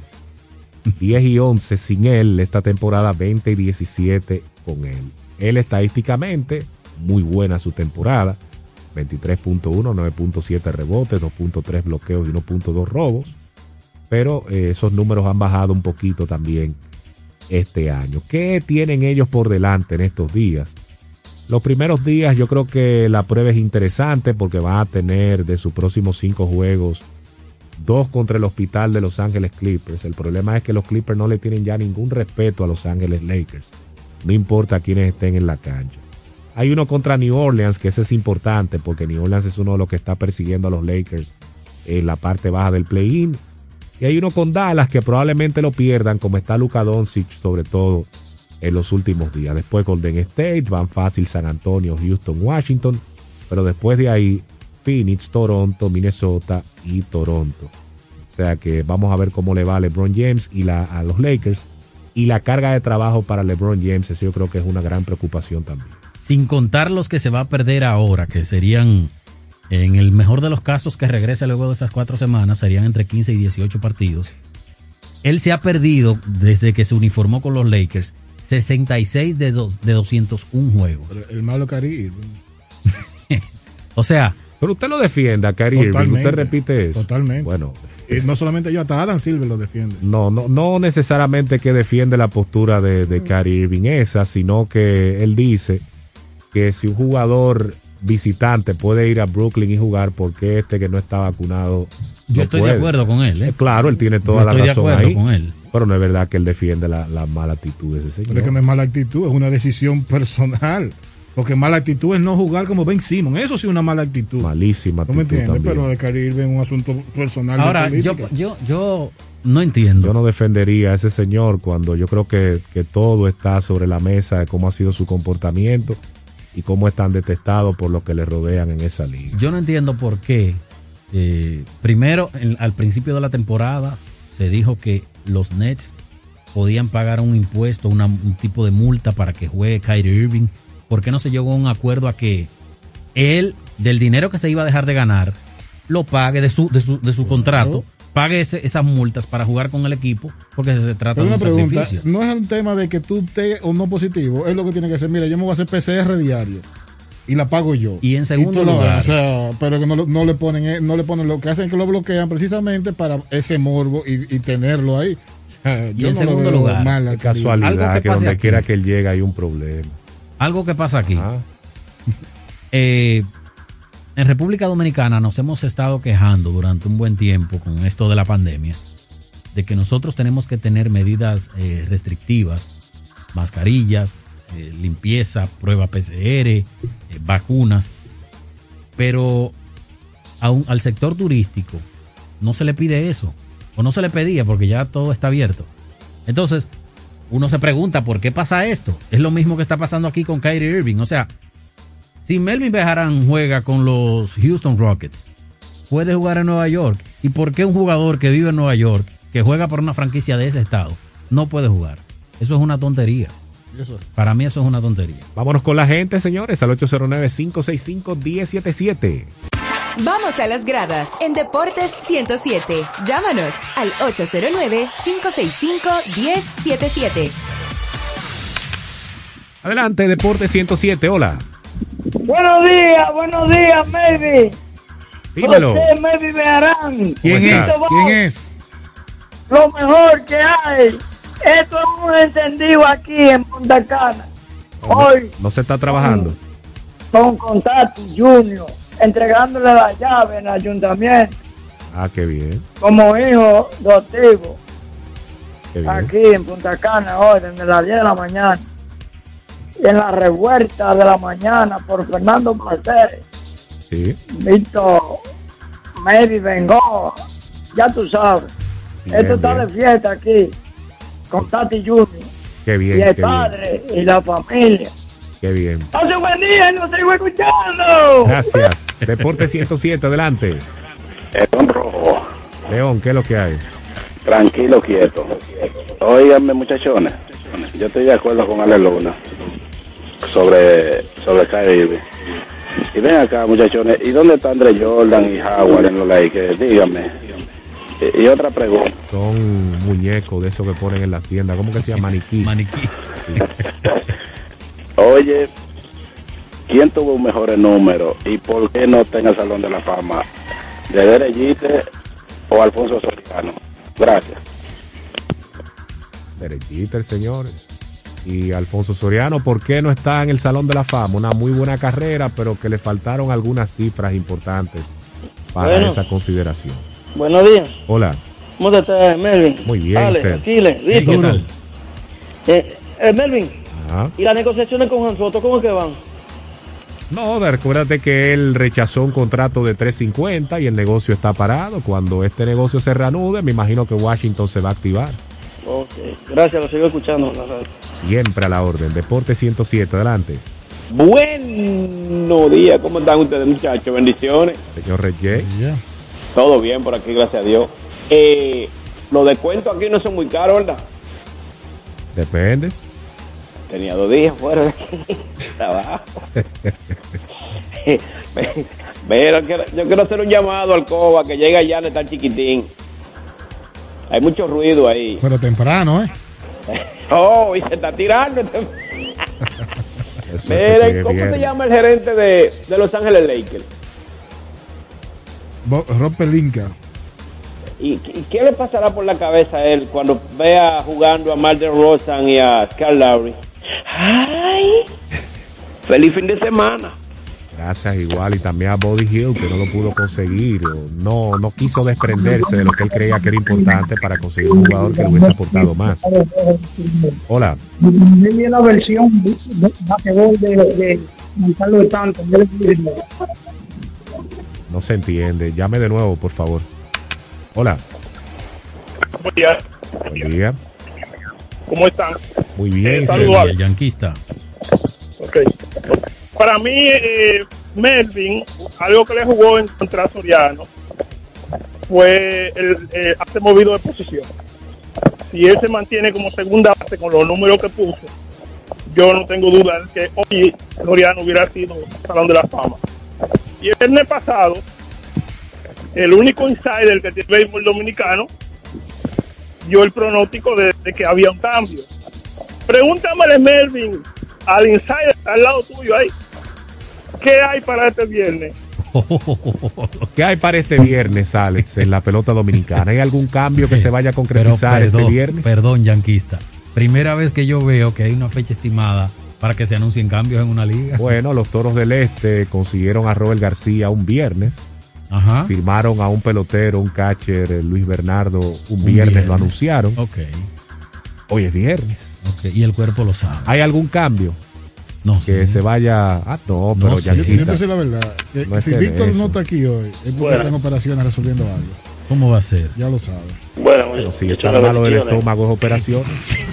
10 y 11 sin él, esta temporada 20 y 17 con él. Él estadísticamente, muy buena su temporada. 23.1, 9.7 rebotes, 2.3 bloqueos y 1.2 robos. Pero eh, esos números han bajado un poquito también este año. ¿Qué tienen ellos por delante en estos días? Los primeros días yo creo que la prueba es interesante porque van a tener de sus próximos cinco juegos dos contra el hospital de Los Ángeles Clippers. El problema es que los Clippers no le tienen ya ningún respeto a Los Ángeles Lakers. No importa quiénes estén en la cancha. Hay uno contra New Orleans, que ese es importante porque New Orleans es uno de los que está persiguiendo a los Lakers en la parte baja del play-in. Y hay uno con Dallas que probablemente lo pierdan, como está Luka Doncic, sobre todo en los últimos días. Después Golden State, van fácil San Antonio, Houston, Washington. Pero después de ahí, Phoenix, Toronto, Minnesota y Toronto. O sea que vamos a ver cómo le va a LeBron James y a los Lakers. Y la carga de trabajo para LeBron James, eso yo creo que es una gran preocupación también. Sin contar los que se va a perder ahora, que serían, en el mejor de los casos que regrese luego de esas cuatro semanas, serían entre 15 y 18 partidos. Él se ha perdido desde que se uniformó con los Lakers 66 de, do- de 201 juegos. El malo Cari. O sea, Pero usted lo defiende a Kyrie Irving, Totalmente. usted repite eso. Totalmente. Bueno, Y no solamente yo, hasta Adam Silver lo defiende. no, no, no necesariamente que defiende la postura de, de Kyrie Irving esa, sino que él dice que si un jugador visitante puede ir a Brooklyn y jugar, ¿por qué este que no está vacunado? Yo no estoy de acuerdo con él, ¿eh? Claro, él tiene toda Yo la estoy de razón acuerdo ahí. con él. Pero no es verdad que él defiende la, la mala actitud de ese señor. Pero es que no es mala actitud, es una decisión personal. Porque mala actitud es no jugar como Ben Simon. Eso sí es una mala actitud. Malísima ¿No me actitud entiendes? también. Pero de Irving es un asunto personal. de ahora yo, yo, yo no entiendo. Yo no defendería a ese señor cuando yo creo que, que todo está sobre la mesa de cómo ha sido su comportamiento y cómo es tan detestado por los que le rodean en esa liga. Yo no entiendo por qué. eh, primero, en- al principio de la temporada, se dijo que los Nets podían pagar un impuesto, una- un tipo de multa para que juegue Kyrie Irving. ¿Por qué no se llegó a un acuerdo a que él, del dinero que se iba a dejar de ganar, lo pague de su, de su, de su contrato, pague ese- esas multas para jugar con el equipo? Porque se trata Pero de una un pregunta, sacrificio. no es un tema de que tú estés o no positivo, es lo que tiene que ser. Mira, yo me voy a hacer PCR diario y la pago yo. Y en segundo la lugar- o sea, pero que no, no le ponen, eh, no le ponen lo que hacen que lo bloquean precisamente para ese morbo y, y tenerlo ahí. Y yo en no segundo lugar, mal al Qué Caribe. casualidad Algo que que, donde aquí. quiera que él llegue hay un problema. Algo que pasa aquí. Ah, Eh, en República Dominicana nos hemos estado quejando durante un buen tiempo con esto de la pandemia, de que nosotros tenemos que tener medidas eh, restrictivas, mascarillas, eh, limpieza, prueba PCR, eh, vacunas, pero a al sector turístico no se le pide eso, o no se le pedía porque ya todo está abierto. Entonces, uno se pregunta, ¿por qué pasa esto? Es lo mismo que está pasando aquí con Kyrie Irving. O sea, si Melvin Bejarán juega con los Houston Rockets, puede jugar en Nueva York. ¿Y por qué un jugador que vive en Nueva York, que juega por una franquicia de ese estado, no puede jugar? Eso es una tontería. Eso. Para mí eso es una tontería. Vámonos con la gente, señores, al 809-565-1077. Vamos a las gradas en Deportes 107. Llámanos al 809-565-1077. Adelante, Deporte 107, hola. Buenos días, buenos días, Maybe. Dímelo. José Maybe. ¿Quién es? ¿Quién es? Lo mejor que hay. Esto es un encendido aquí en Punta Cana. Hoy No se está trabajando. con Contacto Junior, entregándole la llave en el ayuntamiento Ah, qué bien. como hijo adoptivo aquí en Punta Cana hoy, desde las 10 de la mañana. Y en la revuelta de la mañana por Fernando Placeres. Sí. Víctor, Maybe Vengo, ya tú sabes. Bien, Esto está de fiesta aquí, con Tati Junior, Qué bien, y el bien. padre y la familia. Qué bien. Hace un buen día, nos sigo escuchando. Gracias. Deporte 107, adelante. Un rojo. León, ¿qué es lo que hay? Tranquilo, quieto. Óiganme, muchachones. Yo estoy de acuerdo con Ale Luna sobre, sobre Kyrie. Y ven acá, muchachones. ¿Y dónde está Andre Jordan y Howard en los Lakers? Díganme. Y, y otra pregunta. Son muñecos de esos que ponen en la tienda. ¿Cómo que se llama? Maniquí. Maniquí. Oye, ¿quién tuvo un mejor número y por qué no está en el Salón de la Fama? ¿De Derechite o Alfonso Soriano? Gracias. Derechita el señor. Y Alfonso Soriano, ¿por qué no está en el Salón de la Fama? Una muy buena carrera, pero que le faltaron algunas cifras importantes para Bueno. esa consideración. Buenos días. Hola. ¿Cómo te estás, Melvin? Muy bien. Aquiles, ¿Qué Víctor. tal? Eh, eh, Melvin, Ajá. ¿y las negociaciones con Juan Soto cómo que van? No, recuérdate que él rechazó un contrato de 3.50 y el negocio está parado. Cuando este negocio se reanude, me imagino que Washington se va a activar. Ok, gracias, lo sigo escuchando. Siempre a la orden. Deporte 107, adelante. Buenos días, ¿cómo están ustedes, muchachos? Bendiciones. Señor Reyes. Todo bien por aquí, gracias a Dios. Eh, los descuentos aquí no son muy caros, ¿verdad? Depende. Tenía dos días fuera de aquí, trabajo. Quiero- yo quiero hacer un llamado al COBA que llega allá, no está chiquitín. Hay mucho ruido ahí. Pero temprano, ¿eh? Oh, y se está tirando. este- Mira, sí ¿y es ¿cómo se llama el gerente de, de Los Ángeles Lakers? Rob Pelinka. ¿Y, y qué le pasará por la cabeza a él cuando vea jugando a Martin Rosan y a Carl Lowry? ¡Ay! ¡Feliz fin de semana! Gracias igual y también a Body Hill que no lo pudo conseguir o no no quiso desprenderse de lo que él creía que era importante para conseguir un jugador que le hubiese aportado más. Hola, la versión de de de, de Gonzalo de no se entiende. Llame de nuevo, por favor. Hola, Buen día. buen día. ¿Cómo están? Muy bien. Eh, saludos. Yanquista. Ok. Para mí, eh, Melvin, algo que le jugó en contra a Soriano fue el eh, hacer movido de posición. Si él se mantiene como segunda base con los números que puso, yo no tengo duda de que hoy Soriano hubiera sido Salón de la Fama. Y el viernes pasado, el único insider que tiene el béisbol dominicano dio el pronóstico de, de que había un cambio. Pregúntamele, Melvin, al insider al lado tuyo ahí, ¿qué hay para este viernes? ¿Qué hay para este viernes, Alex, en la pelota dominicana? ¿Hay algún cambio que se vaya a concretizar perdón, este viernes? perdón, yanquista. Primera vez que yo veo que hay una fecha estimada para que se anuncien cambios en una liga. Bueno, los Toros del Este consiguieron a Robert García un viernes. Ajá. Firmaron a un pelotero, un catcher, eh, Luis Bernardo, un, Un viernes, viernes. lo anunciaron. Ok. Hoy es viernes. ok, Y el cuerpo lo sabe. ¿Hay algún cambio? No Que se vaya. Ah, no, pero No ya sé. Yo, yo te decir la verdad. que No es si Víctor no está aquí hoy, es porque Bueno. está en operaciones resolviendo algo. ¿Cómo va a ser? Ya lo sabe. Bueno, Pero si está malo del estómago es operación.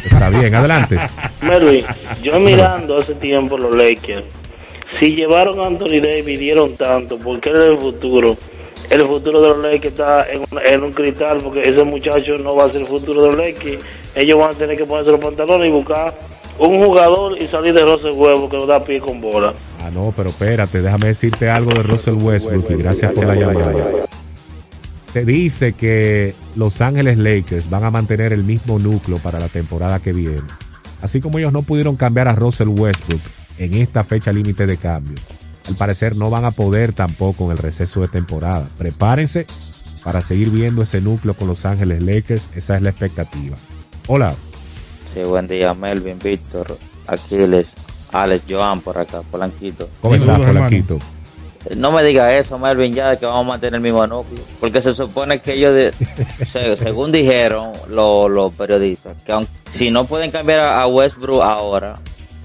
Está bien, adelante. Melvin, yo mirando hace tiempo los Lakers, si llevaron a Anthony Davis dieron tanto, porque él es el futuro. El futuro de los Lakers está en, un- en un cristal, porque ese muchacho no va a ser el futuro de los Lakers. Ellos van a tener que ponerse los pantalones y buscar un jugador y salir de roce huevo que no da pie con bola. Ah, no, pero espérate, déjame decirte algo de Russell Westbrook y gracias por la llamada. Se dice que Los Ángeles Lakers van a mantener el mismo núcleo para la temporada que viene. Así como ellos no pudieron cambiar a Russell Westbrook en esta fecha límite de cambio, al parecer no van a poder tampoco en el receso de temporada. Prepárense para seguir viendo ese núcleo con Los Ángeles Lakers, esa es la expectativa. Hola, Sí, buen día, Melvin, Víctor, Aquiles, Alex, Joan por acá, Polanquito. ¿cómo estás, Polanquito? No me diga eso, Melvin, ya que vamos a mantener el mismo núcleo. Porque se supone que ellos, de- se- según dijeron los, los periodistas, que aun- si no pueden cambiar a, Westbrook ahora,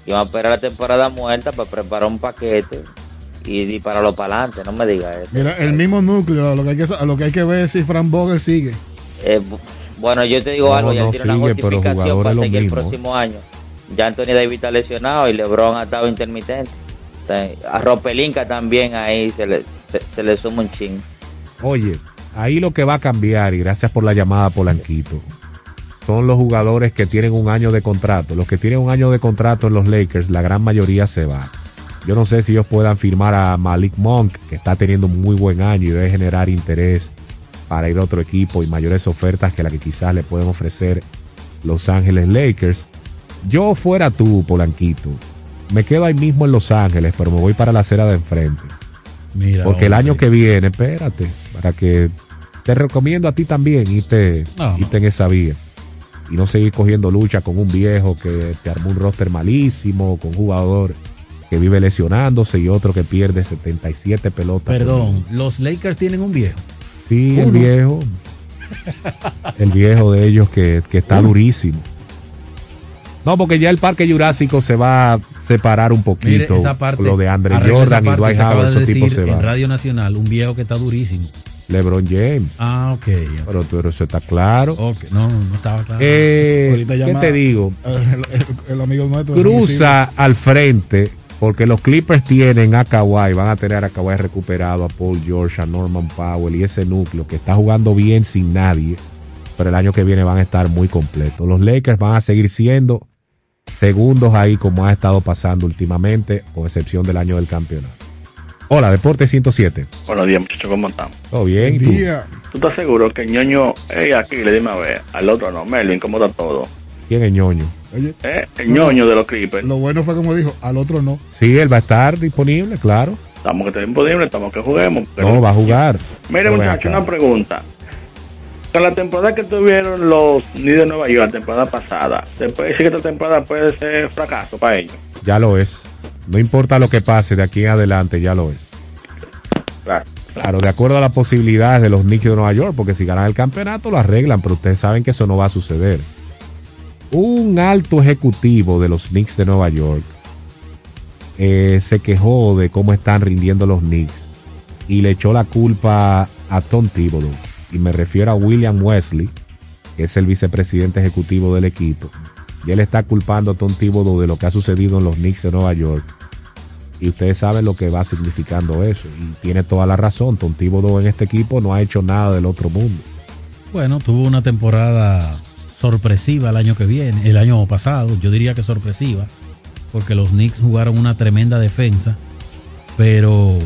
iban a esperar la temporada muerta para preparar un paquete y dispararlo para adelante. No me diga eso. Mira, el mismo núcleo, lo que hay que, lo que, hay que ver es si Frank Vogel sigue. Eh, bu- bueno, yo te digo No, algo, ya no tiene una justificación para seguir el próximo año. Ya Anthony Davis está lesionado y LeBron ha estado intermitente. A Ropelinka también ahí se le, se, se le suma un ching. Oye, ahí lo que va a cambiar, y gracias por la llamada, Polanquito, son los jugadores que tienen un año de contrato. Los que tienen un año de contrato en los Lakers, la gran mayoría se va. Yo no sé si ellos puedan firmar a Malik Monk, que está teniendo un muy buen año y debe generar interés para ir a otro equipo y mayores ofertas que la que quizás le pueden ofrecer Los Ángeles Lakers. Yo fuera tú, Polanquito, me quedo ahí mismo en Los Ángeles, pero me voy para la acera de enfrente. Mira, Porque el año que viene, espérate, para que te recomiendo a ti también irte, No, no. irte en esa vía. Y no seguir cogiendo lucha con un viejo que te armó un roster malísimo, con un jugador que vive lesionándose y otro que pierde 77 pelotas. Perdón, los Lakers tienen un viejo. Sí, el viejo. El viejo de ellos que, que está durísimo. No, porque ya el parque jurásico se va a separar un Mire, poquito. esa parte. lo de Andre Jordan y Dwight Howard, de esos tipos se en van. Radio Nacional, un viejo que está durísimo. LeBron James. Ah, ok. Pero tú eso está claro. Ok, no, no estaba claro. Eh, ¿Qué te digo? El, el- el amigo nuestro. Cruza al frente porque los Clippers tienen a Kawhi, van a tener a Kawhi recuperado, a Paul George, a Norman Powell y ese núcleo que está jugando bien sin nadie, pero el año que viene van a estar muy completos. Los Lakers van a seguir siendo segundos ahí como ha estado pasando últimamente, con excepción del año del campeonato. Hola, Deporte 107. Buenos días, muchachos, ¿cómo están? ¿Todo bien? ¿Y tú? ¿Tú estás seguro que el ñoño, eh, aquí le dime a ver, al otro no, Melvin, ¿cómo está todo? ¿Quién es ñoño? Oye, Eh, el ñoño de los Clippers. lo bueno fue como dijo, al otro no. Sí, él va a estar disponible, claro. Estamos que estén disponibles, estamos que juguemos. pero- No, va a jugar. Mire, muchachos, una pregunta. Con la temporada que tuvieron los Knicks de Nueva York, la temporada pasada, ¿se puede decir que esta temporada puede ser fracaso para ellos? Ya lo es. No importa lo que pase de aquí en adelante, ya lo es. Claro. Claro, de acuerdo a las posibilidades de los Knicks de Nueva York, porque si ganan el campeonato lo arreglan, pero ustedes saben que eso no va a suceder. Un alto ejecutivo de los Knicks de Nueva York eh, se quejó de cómo están rindiendo los Knicks y le echó la culpa a Tom Thibodeau. Y me refiero a William Wesley, que es el vicepresidente ejecutivo del equipo. Y él está culpando a Tom Thibodeau de lo que ha sucedido en los Knicks de Nueva York. Y ustedes saben lo que va significando eso. Y tiene toda la razón. Tom Thibodeau en este equipo no ha hecho nada del otro mundo. Bueno, tuvo una temporada sorpresiva el año que viene, el año pasado, yo diría que sorpresiva, porque los Knicks jugaron una tremenda defensa, pero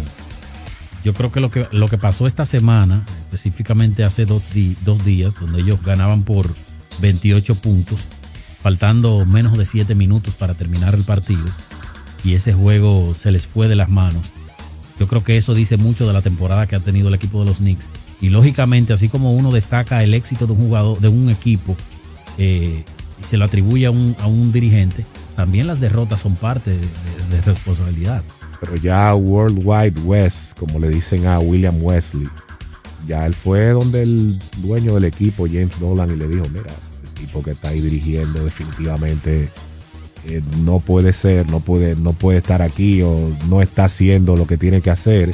yo creo que lo que, lo que pasó esta semana, específicamente hace dos, días, donde ellos ganaban por 28 puntos, faltando menos de 7 minutos para terminar el partido, y ese juego se les fue de las manos. Yo creo que eso dice mucho de la temporada que ha tenido el equipo de los Knicks. Y lógicamente, así como uno destaca el éxito de un jugador, de un equipo, eh, y se lo atribuye a un, dirigente, también las derrotas son parte de, de- responsabilidad. Pero ya World Wide West, como le dicen a William Wesley, ya él fue donde el dueño del equipo, James Dolan, y le dijo, mira, tipo que está ahí dirigiendo definitivamente eh, no puede ser, no puede, no puede estar aquí o no está haciendo lo que tiene que hacer.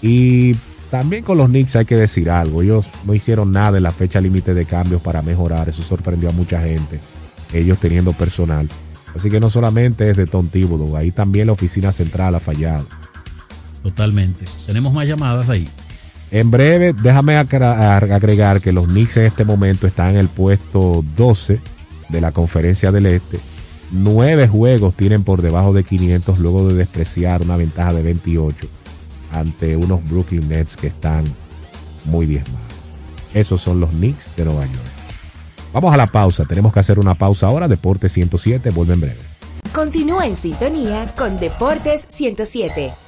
Y también con los Knicks hay que decir algo, ellos no hicieron nada en la fecha límite de cambios para mejorar, eso sorprendió a mucha gente, ellos teniendo personal. Así que no solamente es de Tom ahí también la oficina central ha fallado. Totalmente. Tenemos más llamadas ahí. En breve, déjame agregar que los Knicks en este momento están en el puesto 12 de la conferencia del Este. Nueve juegos tienen por debajo de 500 luego de despreciar una ventaja de 28 ante unos Brooklyn Nets que están muy diezmados. Esos son los Knicks de Nueva York. Vamos a la pausa. Tenemos que hacer una pausa ahora. Deporte 107 vuelve en breve. Continúa en sintonía con Deportes 107.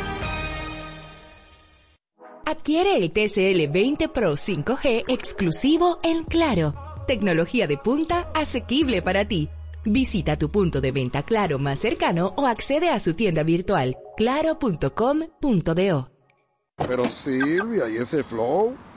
Adquiere el TCL 20 Pro 5G exclusivo en Claro. Tecnología de punta asequible para ti. Visita tu punto de venta Claro más cercano o accede a su tienda virtual claro.com.do. Pero Silvia, ¿y ese flow?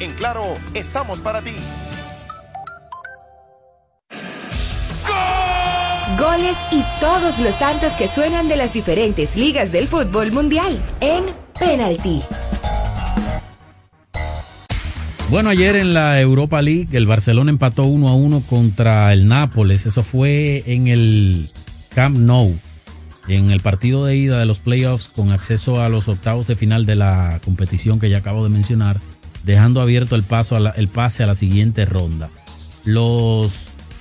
En Claro, estamos para ti. Goles y todos los tantos que suenan de las diferentes ligas del fútbol mundial en Penalty. Bueno, ayer en la Europa League el Barcelona empató 1 a 1 contra el Nápoles. Eso fue en el Camp Nou, en el partido de ida de los playoffs con acceso a los octavos de final de la competición que ya acabo de mencionar, dejando abierto el, pase a la siguiente ronda. Los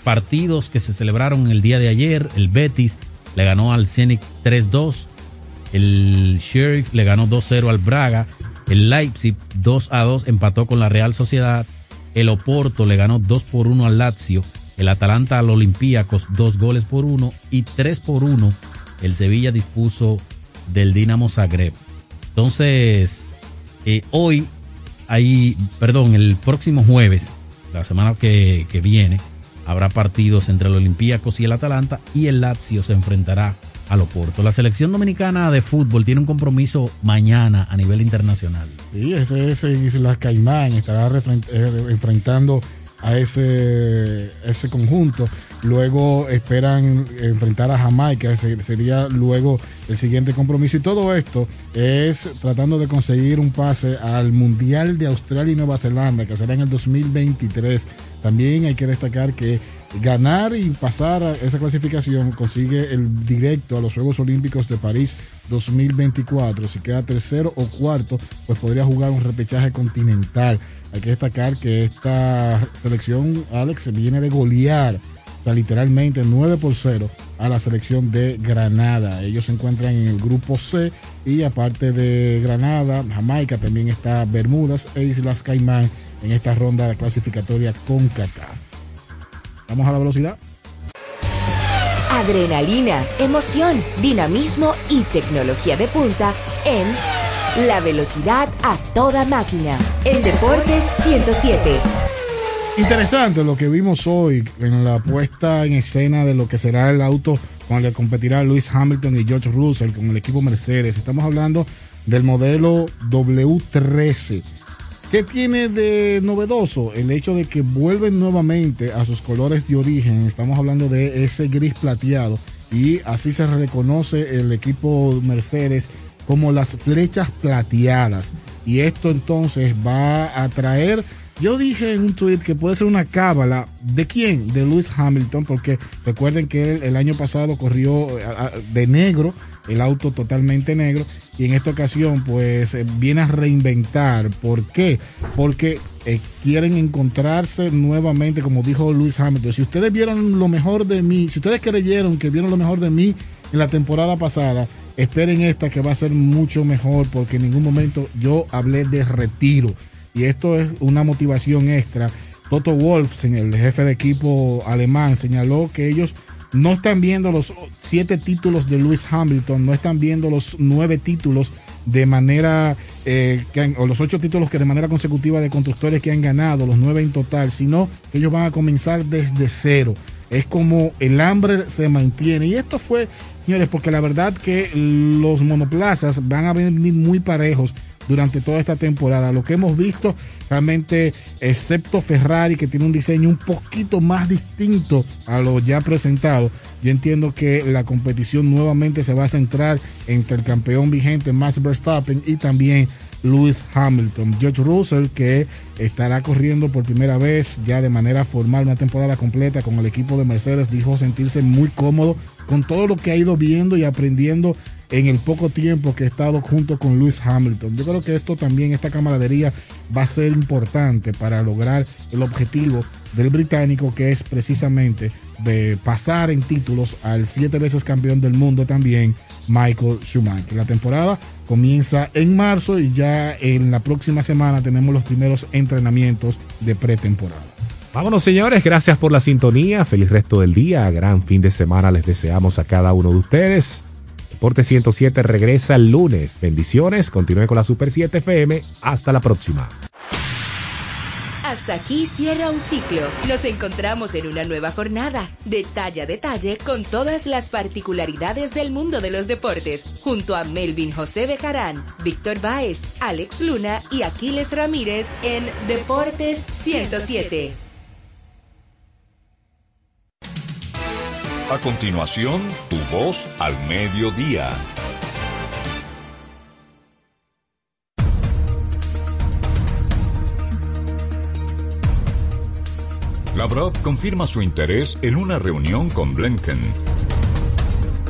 partidos que se celebraron el día de ayer, el Betis le ganó al Zenit 3-2, el Sheriff le ganó 2-0 al Braga, el Leipzig 2-2 empató con la Real Sociedad, el Oporto le ganó 2 por 1 al Lazio, el Atalanta al Olympiacos 2 goles por 1 y 3 por 1 el Sevilla dispuso del Dinamo Zagreb. Entonces, eh, hoy hay, perdón, el próximo jueves, la semana que, viene, habrá partidos entre el Olympiacos y el Atalanta y el Lazio se enfrentará al Oporto. La selección dominicana de fútbol tiene un compromiso mañana a nivel internacional. Sí, ese es Islas Caimán, estará eh, enfrentando a ese, ese conjunto. Luego esperan enfrentar a Jamaica, ese sería luego el siguiente compromiso. Y todo esto es tratando de conseguir un pase al Mundial de Australia y Nueva Zelanda, que será en el 2023. También hay que destacar que ganar y pasar a esa clasificación consigue el directo a los Juegos Olímpicos de París 2024. Si queda tercero o cuarto, pues podría jugar un repechaje continental. Hay que destacar que esta selección, Alex, viene de golear, o sea, literalmente 9 por 0 a la selección de Granada. Ellos se encuentran en el grupo C y aparte de Granada, Jamaica, también está Bermudas e Islas Caimán en esta ronda clasificatoria con Qatar. Vamos a la velocidad. Adrenalina, emoción, dinamismo y tecnología de punta en La Velocidad a toda máquina. En Deportes 107. Interesante lo que vimos hoy en la puesta en escena de lo que será el auto con el que competirá Lewis Hamilton y George Russell con el equipo Mercedes. Estamos hablando del modelo W13. ¿Qué tiene de novedoso? El hecho de que vuelven nuevamente a sus colores de origen. Estamos hablando de ese gris plateado. Y así se reconoce el equipo Mercedes como las flechas plateadas. Y esto entonces va a traer yo dije en un tweet que puede ser una cábala. ¿De quién? De Lewis Hamilton, porque recuerden que él el año pasado corrió eh, de negro, el auto totalmente negro, y en esta ocasión pues eh, viene a reinventar. ¿Por qué? Porque eh, quieren encontrarse nuevamente, como dijo Lewis Hamilton. Si ustedes vieron lo mejor de mí, si ustedes creyeron que vieron lo mejor de mí en la temporada pasada, esperen esta que va a ser mucho mejor, porque en ningún momento yo hablé de retiro y esto es una motivación extra. Toto Wolf, el jefe de equipo alemán, señaló que ellos no están viendo los siete títulos de Lewis Hamilton, no están viendo los nueve títulos de manera, eh, o los ocho títulos que de manera consecutiva de constructores que han ganado, los nueve en total, sino que ellos van a comenzar desde cero. Es como el hambre se mantiene. Y esto fue, señores, porque la verdad que los monoplazas van a venir muy parejos durante toda esta temporada. Lo que hemos visto realmente, excepto Ferrari, que tiene un diseño un poquito más distinto a lo ya presentado, yo entiendo que la competición nuevamente se va a centrar entre el campeón vigente Max Verstappen y también Lewis Hamilton. George Russell, que estará corriendo por primera vez ya de manera formal una temporada completa con el equipo de Mercedes, dijo sentirse muy cómodo con todo lo que ha ido viendo y aprendiendo en el poco tiempo que ha estado junto con Lewis Hamilton. Yo creo que esto también, esta camaradería va a ser importante para lograr el objetivo del británico, que es precisamente de pasar en títulos al siete veces campeón del mundo también, Michael Schumacher. La temporada comienza en marzo y ya en la próxima semana tenemos los primeros entrenamientos de pretemporada. Vámonos señores, gracias por la sintonía, feliz resto del día, gran fin de semana les deseamos a cada uno de ustedes. Deporte 107 regresa el lunes. Bendiciones, continúe con la Super 7 FM. Hasta la próxima. Hasta aquí cierra un ciclo. Nos encontramos en una nueva jornada, detalle a detalle, con todas las particularidades del mundo de los deportes, junto a Melvin José Bejarán, Víctor Báez, Alex Luna y Aquiles Ramírez en Deportes 107. A continuación, tu voz al mediodía. Lavrov confirma su interés en una reunión con Blinken.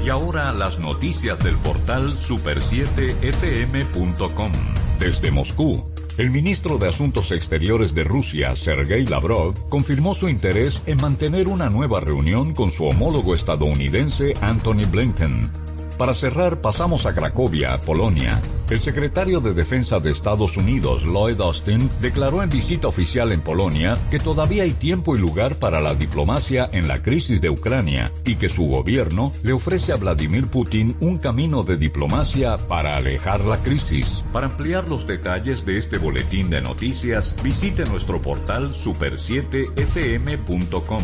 Y ahora las noticias del portal super7fm.com. Desde Moscú, el ministro de Asuntos Exteriores de Rusia, Sergei Lavrov, confirmó su interés en mantener una nueva reunión con su homólogo estadounidense Anthony Blinken. Para cerrar, pasamos a Cracovia, Polonia. El secretario de Defensa de Estados Unidos, Lloyd Austin, declaró en visita oficial en Polonia que todavía hay tiempo y lugar para la diplomacia en la crisis de Ucrania y que su gobierno le ofrece a Vladimir Putin un camino de diplomacia para alejar la crisis. Para ampliar los detalles de este boletín de noticias, visite nuestro portal super7fm.com.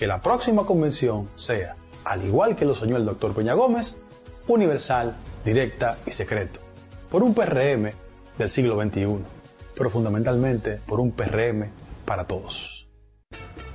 que la próxima convención sea, al igual que lo soñó el doctor Peña Gómez, universal, directa y secreto, por un PRM del siglo XXI, pero fundamentalmente por un PRM para todos.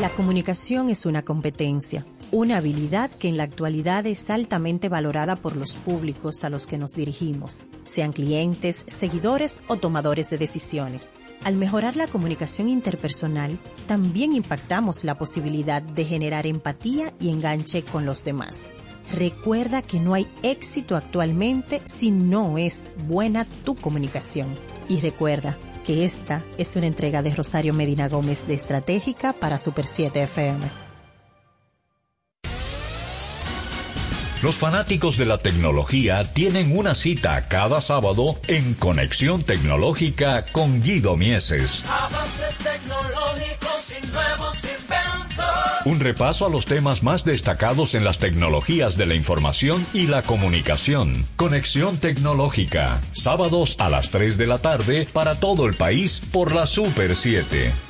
La comunicación es una competencia, una habilidad que en la actualidad es altamente valorada por los públicos a los que nos dirigimos, sean clientes, seguidores o tomadores de decisiones. Al mejorar la comunicación interpersonal, también impactamos la posibilidad de generar empatía y enganche con los demás. Recuerda que no hay éxito actualmente si no es buena tu comunicación. Y recuerda, que esta es una entrega de Rosario Medina Gómez de Estratégica para Super 7 FM. Los fanáticos de la tecnología tienen una cita cada sábado en Conexión Tecnológica con Guido Mieses. Avances tecnológicos y nuevos inventos. Un repaso a los temas más destacados en las tecnologías de la información y la comunicación. Conexión Tecnológica, sábados a las 3 de la tarde para todo el país por la Super 7.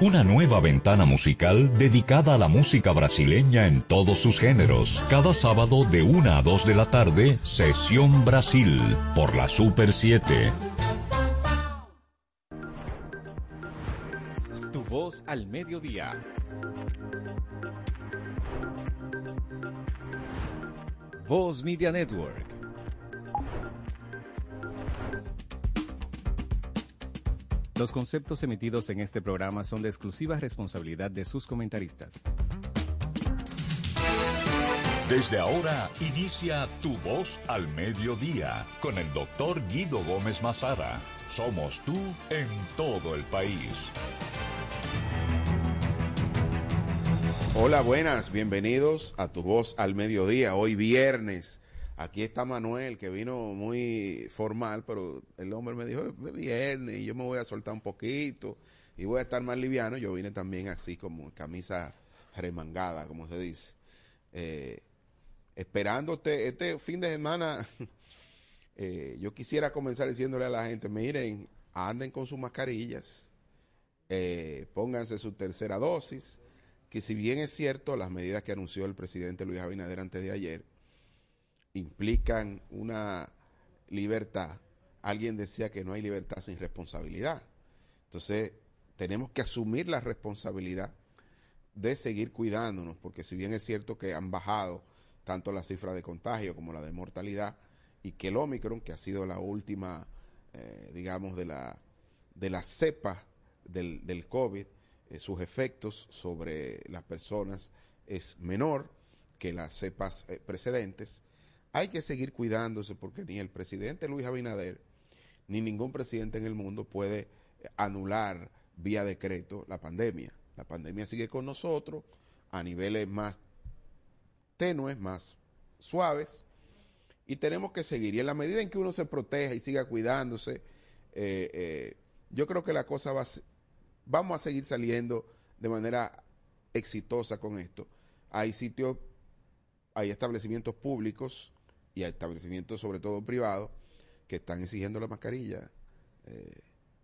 Una nueva ventana musical dedicada a la música brasileña en todos sus géneros. Cada sábado de 1 a 2 de la tarde, Sesión Brasil, por la Super 7. Tu voz al mediodía. Voz Media Network. Los conceptos emitidos en este programa son de exclusiva responsabilidad de sus comentaristas. Desde ahora inicia Tu Voz al Mediodía con el doctor Guido Gómez Mazara. Somos tú en todo el país. Hola, buenas, bienvenidos a Tu Voz al Mediodía, hoy viernes. Aquí está Manuel, que vino muy formal, pero el hombre me dijo, es viernes y yo me voy a soltar un poquito y voy a estar más liviano. Yo vine también así como camisa remangada, como se dice. Eh, esperándote este fin de semana, eh, yo quisiera comenzar diciéndole a la gente, miren, anden con sus mascarillas, eh, pónganse su tercera dosis, que si bien es cierto, las medidas que anunció el presidente Luis Abinader antes de ayer, implican una libertad. Alguien decía que no hay libertad sin responsabilidad. Entonces, tenemos que asumir la responsabilidad de seguir cuidándonos, porque si bien es cierto que han bajado tanto la cifra de contagio como la de mortalidad, y que el Omicron, que ha sido la última, eh, digamos, de la, de la cepa del, del COVID, eh, sus efectos sobre las personas es menor que las cepas eh, precedentes, hay que seguir cuidándose porque ni el presidente Luis Abinader ni ningún presidente en el mundo puede anular vía decreto la pandemia. La pandemia sigue con nosotros a niveles más tenues, más suaves, y tenemos que seguir. Y en la medida en que uno se proteja y siga cuidándose, eh, eh, yo creo que la cosa va a, vamos a seguir saliendo de manera exitosa con esto. Hay sitios, hay establecimientos públicos y a establecimientos, sobre todo privados, que están exigiendo la mascarilla eh,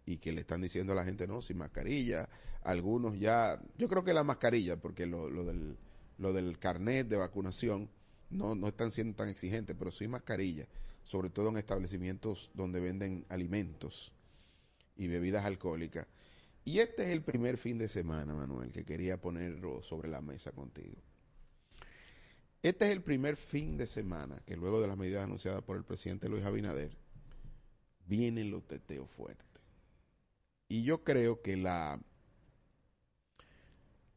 y que le están diciendo a la gente no, sin mascarilla. Algunos ya, yo creo que la mascarilla, porque lo, lo, del, lo del carnet de vacunación no, no están siendo tan exigentes, pero sí mascarilla, sobre todo en establecimientos donde venden alimentos y bebidas alcohólicas. Y este es el primer fin de semana, Manuel, que quería ponerlo sobre la mesa contigo. Este es el primer fin de semana que luego de las medidas anunciadas por el presidente Luis Abinader, vienen los teteos fuertes. Y yo creo que la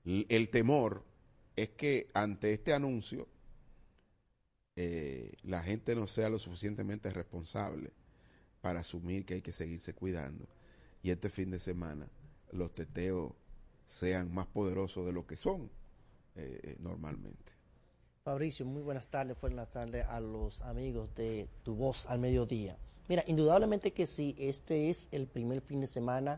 el temor es que ante este anuncio eh, la gente no sea lo suficientemente responsable para asumir que hay que seguirse cuidando y este fin de semana los teteos sean más poderosos de lo que son eh, normalmente. Fabricio, muy buenas tardes, buenas tardes a los amigos de Tu Voz al Mediodía. Mira, indudablemente que sí, este es el primer fin de semana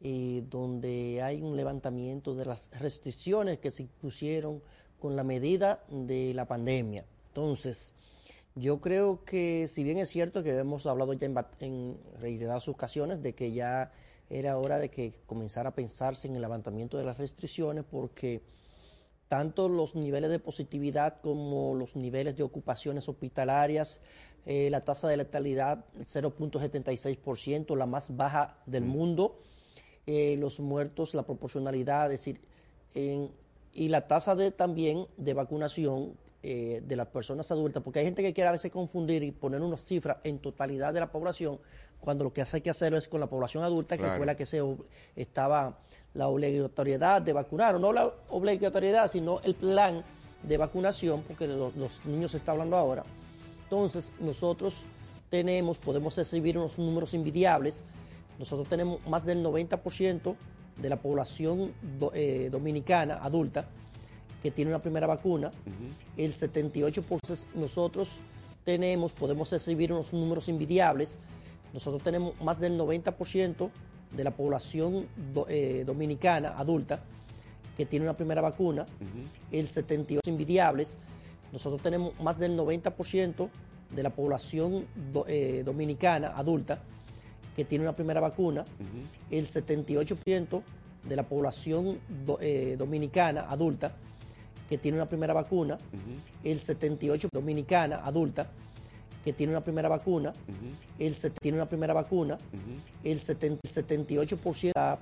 eh, donde hay un levantamiento de las restricciones que se impusieron con la medida de la pandemia. Entonces, yo creo que si bien es cierto que hemos hablado ya en, en reiteradas ocasiones de que ya era hora de que comenzara a pensarse en el levantamiento de las restricciones porque tanto los niveles de positividad como los niveles de ocupaciones hospitalarias, eh, la tasa de letalidad 0.76%, la más baja del mundo, eh, los muertos, la proporcionalidad, es decir, en- y la tasa de también de vacunación eh, de las personas adultas, porque hay gente que quiere a veces confundir y poner unas cifras en totalidad de la población, cuando lo que hace que hacerlo es con la población adulta, que fue la que se estaba la obligatoriedad de vacunar, o no la obligatoriedad, sino el plan de vacunación, porque lo- los niños se está hablando ahora. Entonces, nosotros tenemos, podemos recibir unos números envidiables. Nosotros tenemos más del 90% de la población do- eh, dominicana adulta que tiene una primera vacuna. El 78% nosotros tenemos, podemos recibir unos números envidiables. Nosotros tenemos más del 90% de la población do- eh, dominicana adulta que tiene una primera vacuna. El 78% envidiables. Nosotros tenemos más del 90% de la población do- eh, dominicana adulta que tiene una primera vacuna. El 78% de la población do- eh, dominicana adulta que tiene una primera vacuna. El 78% dominicana adulta que tiene una primera vacuna. El set- tiene una primera vacuna. El 70 78%